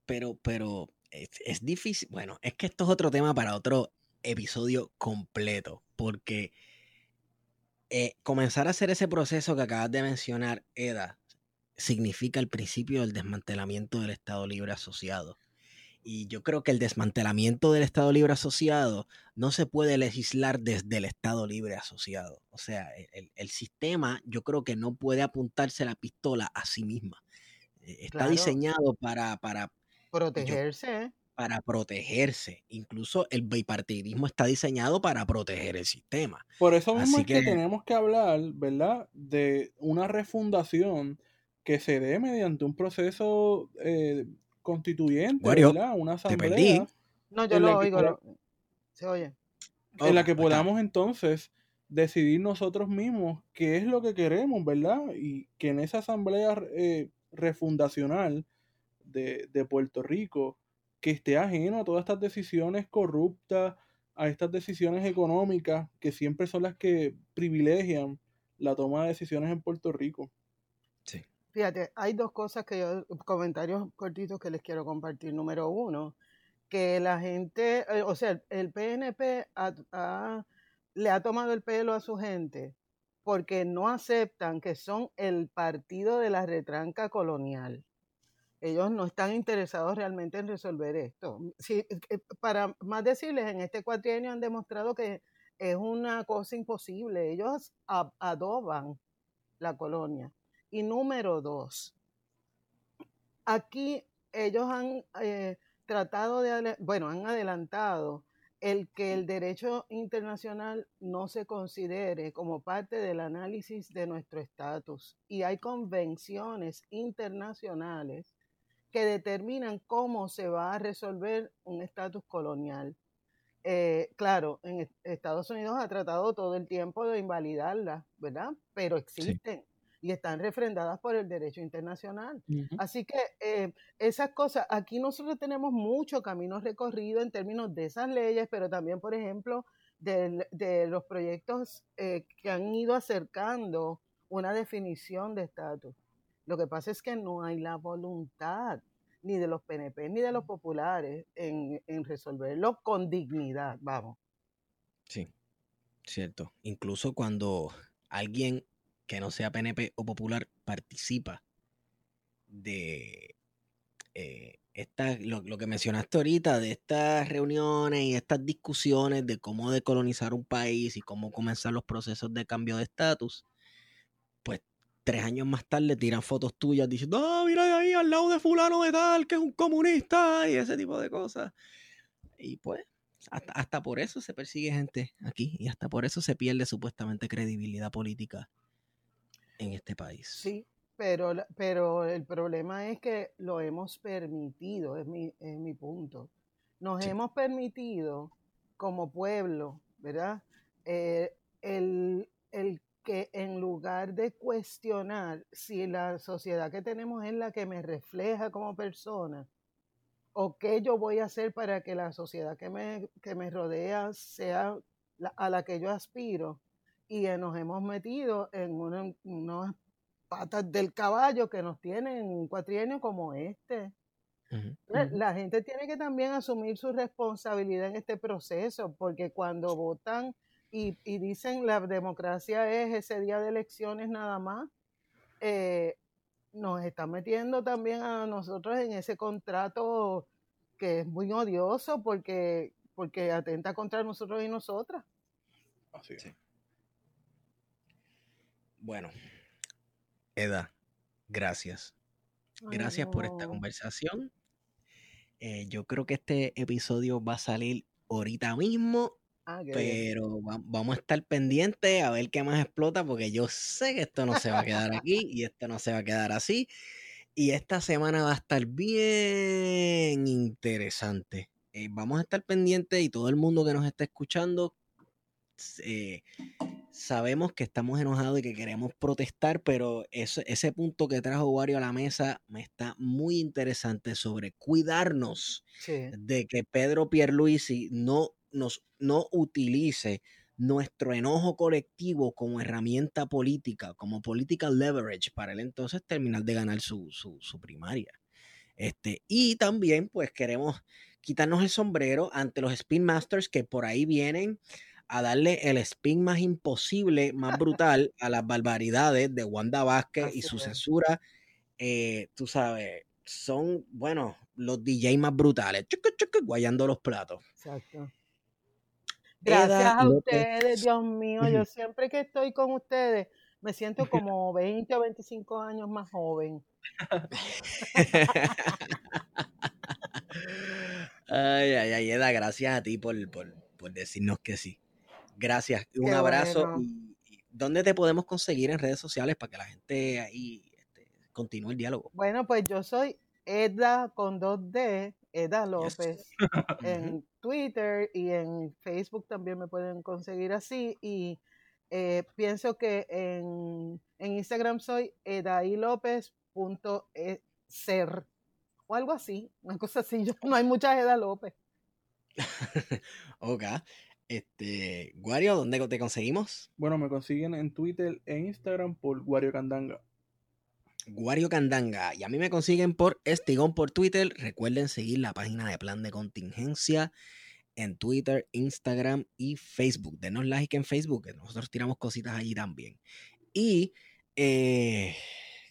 Pero, pero es, es difícil. Bueno, es que esto es otro tema para otro episodio completo, porque eh, comenzar a hacer ese proceso que acabas de mencionar, EDA, significa el principio del desmantelamiento del Estado Libre Asociado. Y yo creo que el desmantelamiento del Estado Libre Asociado no se puede legislar desde el Estado Libre Asociado. O sea, el, el- el sistema yo creo que no puede apuntarse la pistola a sí misma. Eh, Está Claro. diseñado para, para, Protegerse. para protegerse. Incluso el bipartidismo está diseñado para proteger el sistema. Por eso mismo Así es que... que- tenemos que hablar, ¿verdad?, de una refundación que se dé mediante un proceso eh, constituyente, ¿verdad? Una perdí. asamblea No, yo en la lo que oigo. lo- Se oye. en la que podamos entonces decidir nosotros mismos qué es lo que queremos, ¿verdad? Y que en esa asamblea eh, refundacional de, de Puerto Rico, que esté ajeno a todas estas decisiones corruptas, a estas decisiones económicas, que siempre son las que privilegian la toma de decisiones en Puerto Rico. Fíjate, hay dos cosas que yo, comentarios cortitos que les quiero compartir. Número uno, que la gente, eh, o sea, el PNP le ha tomado el pelo a su gente porque no aceptan que son el partido de la retranca colonial. Ellos no están interesados realmente en resolver esto. Eh, para más decirles, en este cuatrienio han demostrado que es una cosa imposible. Ellos adoban la colonia. Y número dos, aquí ellos han eh, tratado de, bueno, han adelantado el que el derecho internacional no se considere como parte del análisis de nuestro estatus. Y hay convenciones internacionales que determinan cómo se va a resolver un estatus colonial. Eh, claro, en Estados Unidos ha tratado todo el tiempo de invalidarla, ¿verdad? Pero existen y están refrendadas por el derecho internacional. Así que eh, esas cosas, aquí nosotros tenemos mucho camino recorrido en términos de esas leyes, pero también, por ejemplo, de, los proyectos eh, que han ido acercando una definición de estatus. Lo que pasa es que no hay la voluntad ni de los PNP ni de los populares en, en resolverlo con dignidad, vamos. Sí, cierto. Incluso cuando alguien que no sea PNP o popular participa de eh, lo, que mencionaste ahorita, de estas reuniones y estas discusiones de cómo decolonizar un país y cómo comenzar los procesos de cambio de estatus, pues tres años más tarde tiran fotos tuyas diciendo, ah, mira ahí al lado de fulano de tal, que es un comunista y ese tipo de cosas. Y pues, hasta, hasta por eso se persigue gente aquí y hasta por eso se pierde supuestamente credibilidad política en este país. Sí, pero, pero el problema es que lo hemos permitido, es mi, es mi punto. Nos hemos permitido como pueblo, ¿verdad? Eh, el, el que en lugar de cuestionar si la sociedad que tenemos es la que me refleja como persona, o qué yo voy a hacer para que la sociedad que me, que me rodea sea a la que yo aspiro, y nos hemos metido en unas patas del caballo que nos tienen un cuatrienio como este. La gente tiene que también asumir su responsabilidad en este proceso, porque cuando votan y, dicen la democracia es ese día de elecciones nada más, eh, nos están metiendo también a nosotros en ese contrato que es muy odioso porque, porque atenta contra nosotros y nosotras. Así es. Bueno, Eda, gracias. Gracias por esta conversación. Eh, yo creo que este episodio va a salir ahorita mismo, ah, pero vamos a estar pendientes a ver qué más explota, porque yo sé que esto no se va a quedar aquí y esto no se va a quedar así. Y esta semana va a estar bien interesante. Eh, vamos a estar pendientes y todo el mundo que nos está escuchando, eh, sabemos que estamos enojados y que queremos protestar, pero ese punto que trajo Wario a la mesa me está muy interesante sobre cuidarnos de que Pedro Pierluisi no nos no utilice nuestro enojo colectivo como herramienta política, como political leverage para él entonces terminar de ganar su, su primaria. Este, y también pues queremos quitarnos el sombrero ante los Spin Masters que por ahí vienen a darle el spin más imposible, más brutal a las barbaridades de Wanda Vázquez y su censura. Eh, tú sabes, son, bueno, los DJ más brutales, guayando los platos. Exacto. Gracias a ustedes, Dios mío. Yo siempre que estoy con ustedes me siento como 20 o 25 años más joven. ay, ay, ay, Eda, gracias a ti por, por, por decirnos que sí. Gracias, un abrazo. ¿Dónde te podemos conseguir en redes sociales para que la gente ahí este, continúe el diálogo? Bueno, pues yo soy Eda con dos D, Eda López, en Twitter y en Facebook también me pueden conseguir así. Y eh, pienso que en, Instagram soy edailopez.ser o algo así, una cosa así. no hay muchas Eda López. ok. Este, Guario, ¿dónde te conseguimos? Bueno, me consiguen en Twitter e Instagram por Guario Candanga. Guario Candanga. Y a mí me consiguen por Estigón por Twitter. Recuerden seguir la página de plan de contingencia en Twitter, Instagram y Facebook. Denos like en Facebook, que nosotros tiramos cositas allí también. Y eh,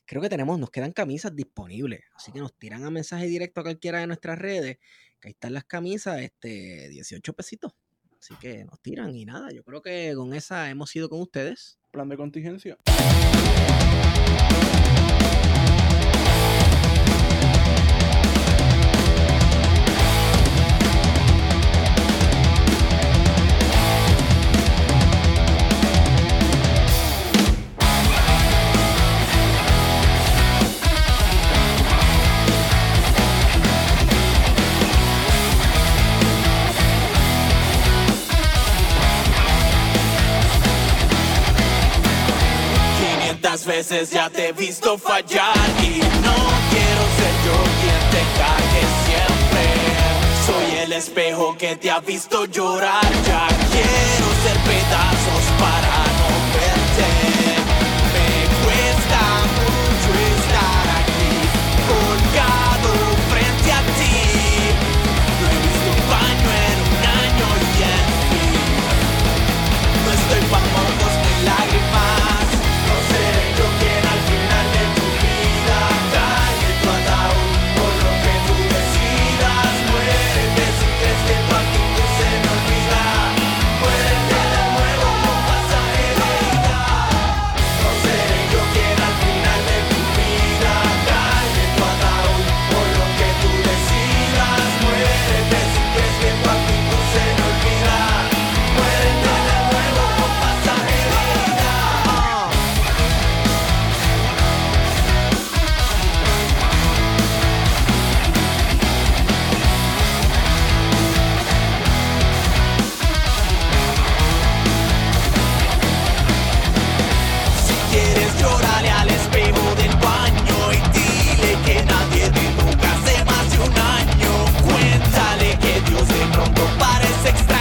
creo que tenemos, nos quedan camisas disponibles. Así que nos tiran a mensaje directo a cualquiera de nuestras redes. Que ahí están las camisas, este, 18 pesitos. Así que nos tiran y nada, yo creo que con esa hemos ido con ustedes. Plan de contingencia. veces ya te he visto fallar y no quiero ser yo quien te cargue siempre. Soy el espejo que te ha visto llorar, ya quiero ser pedazos para six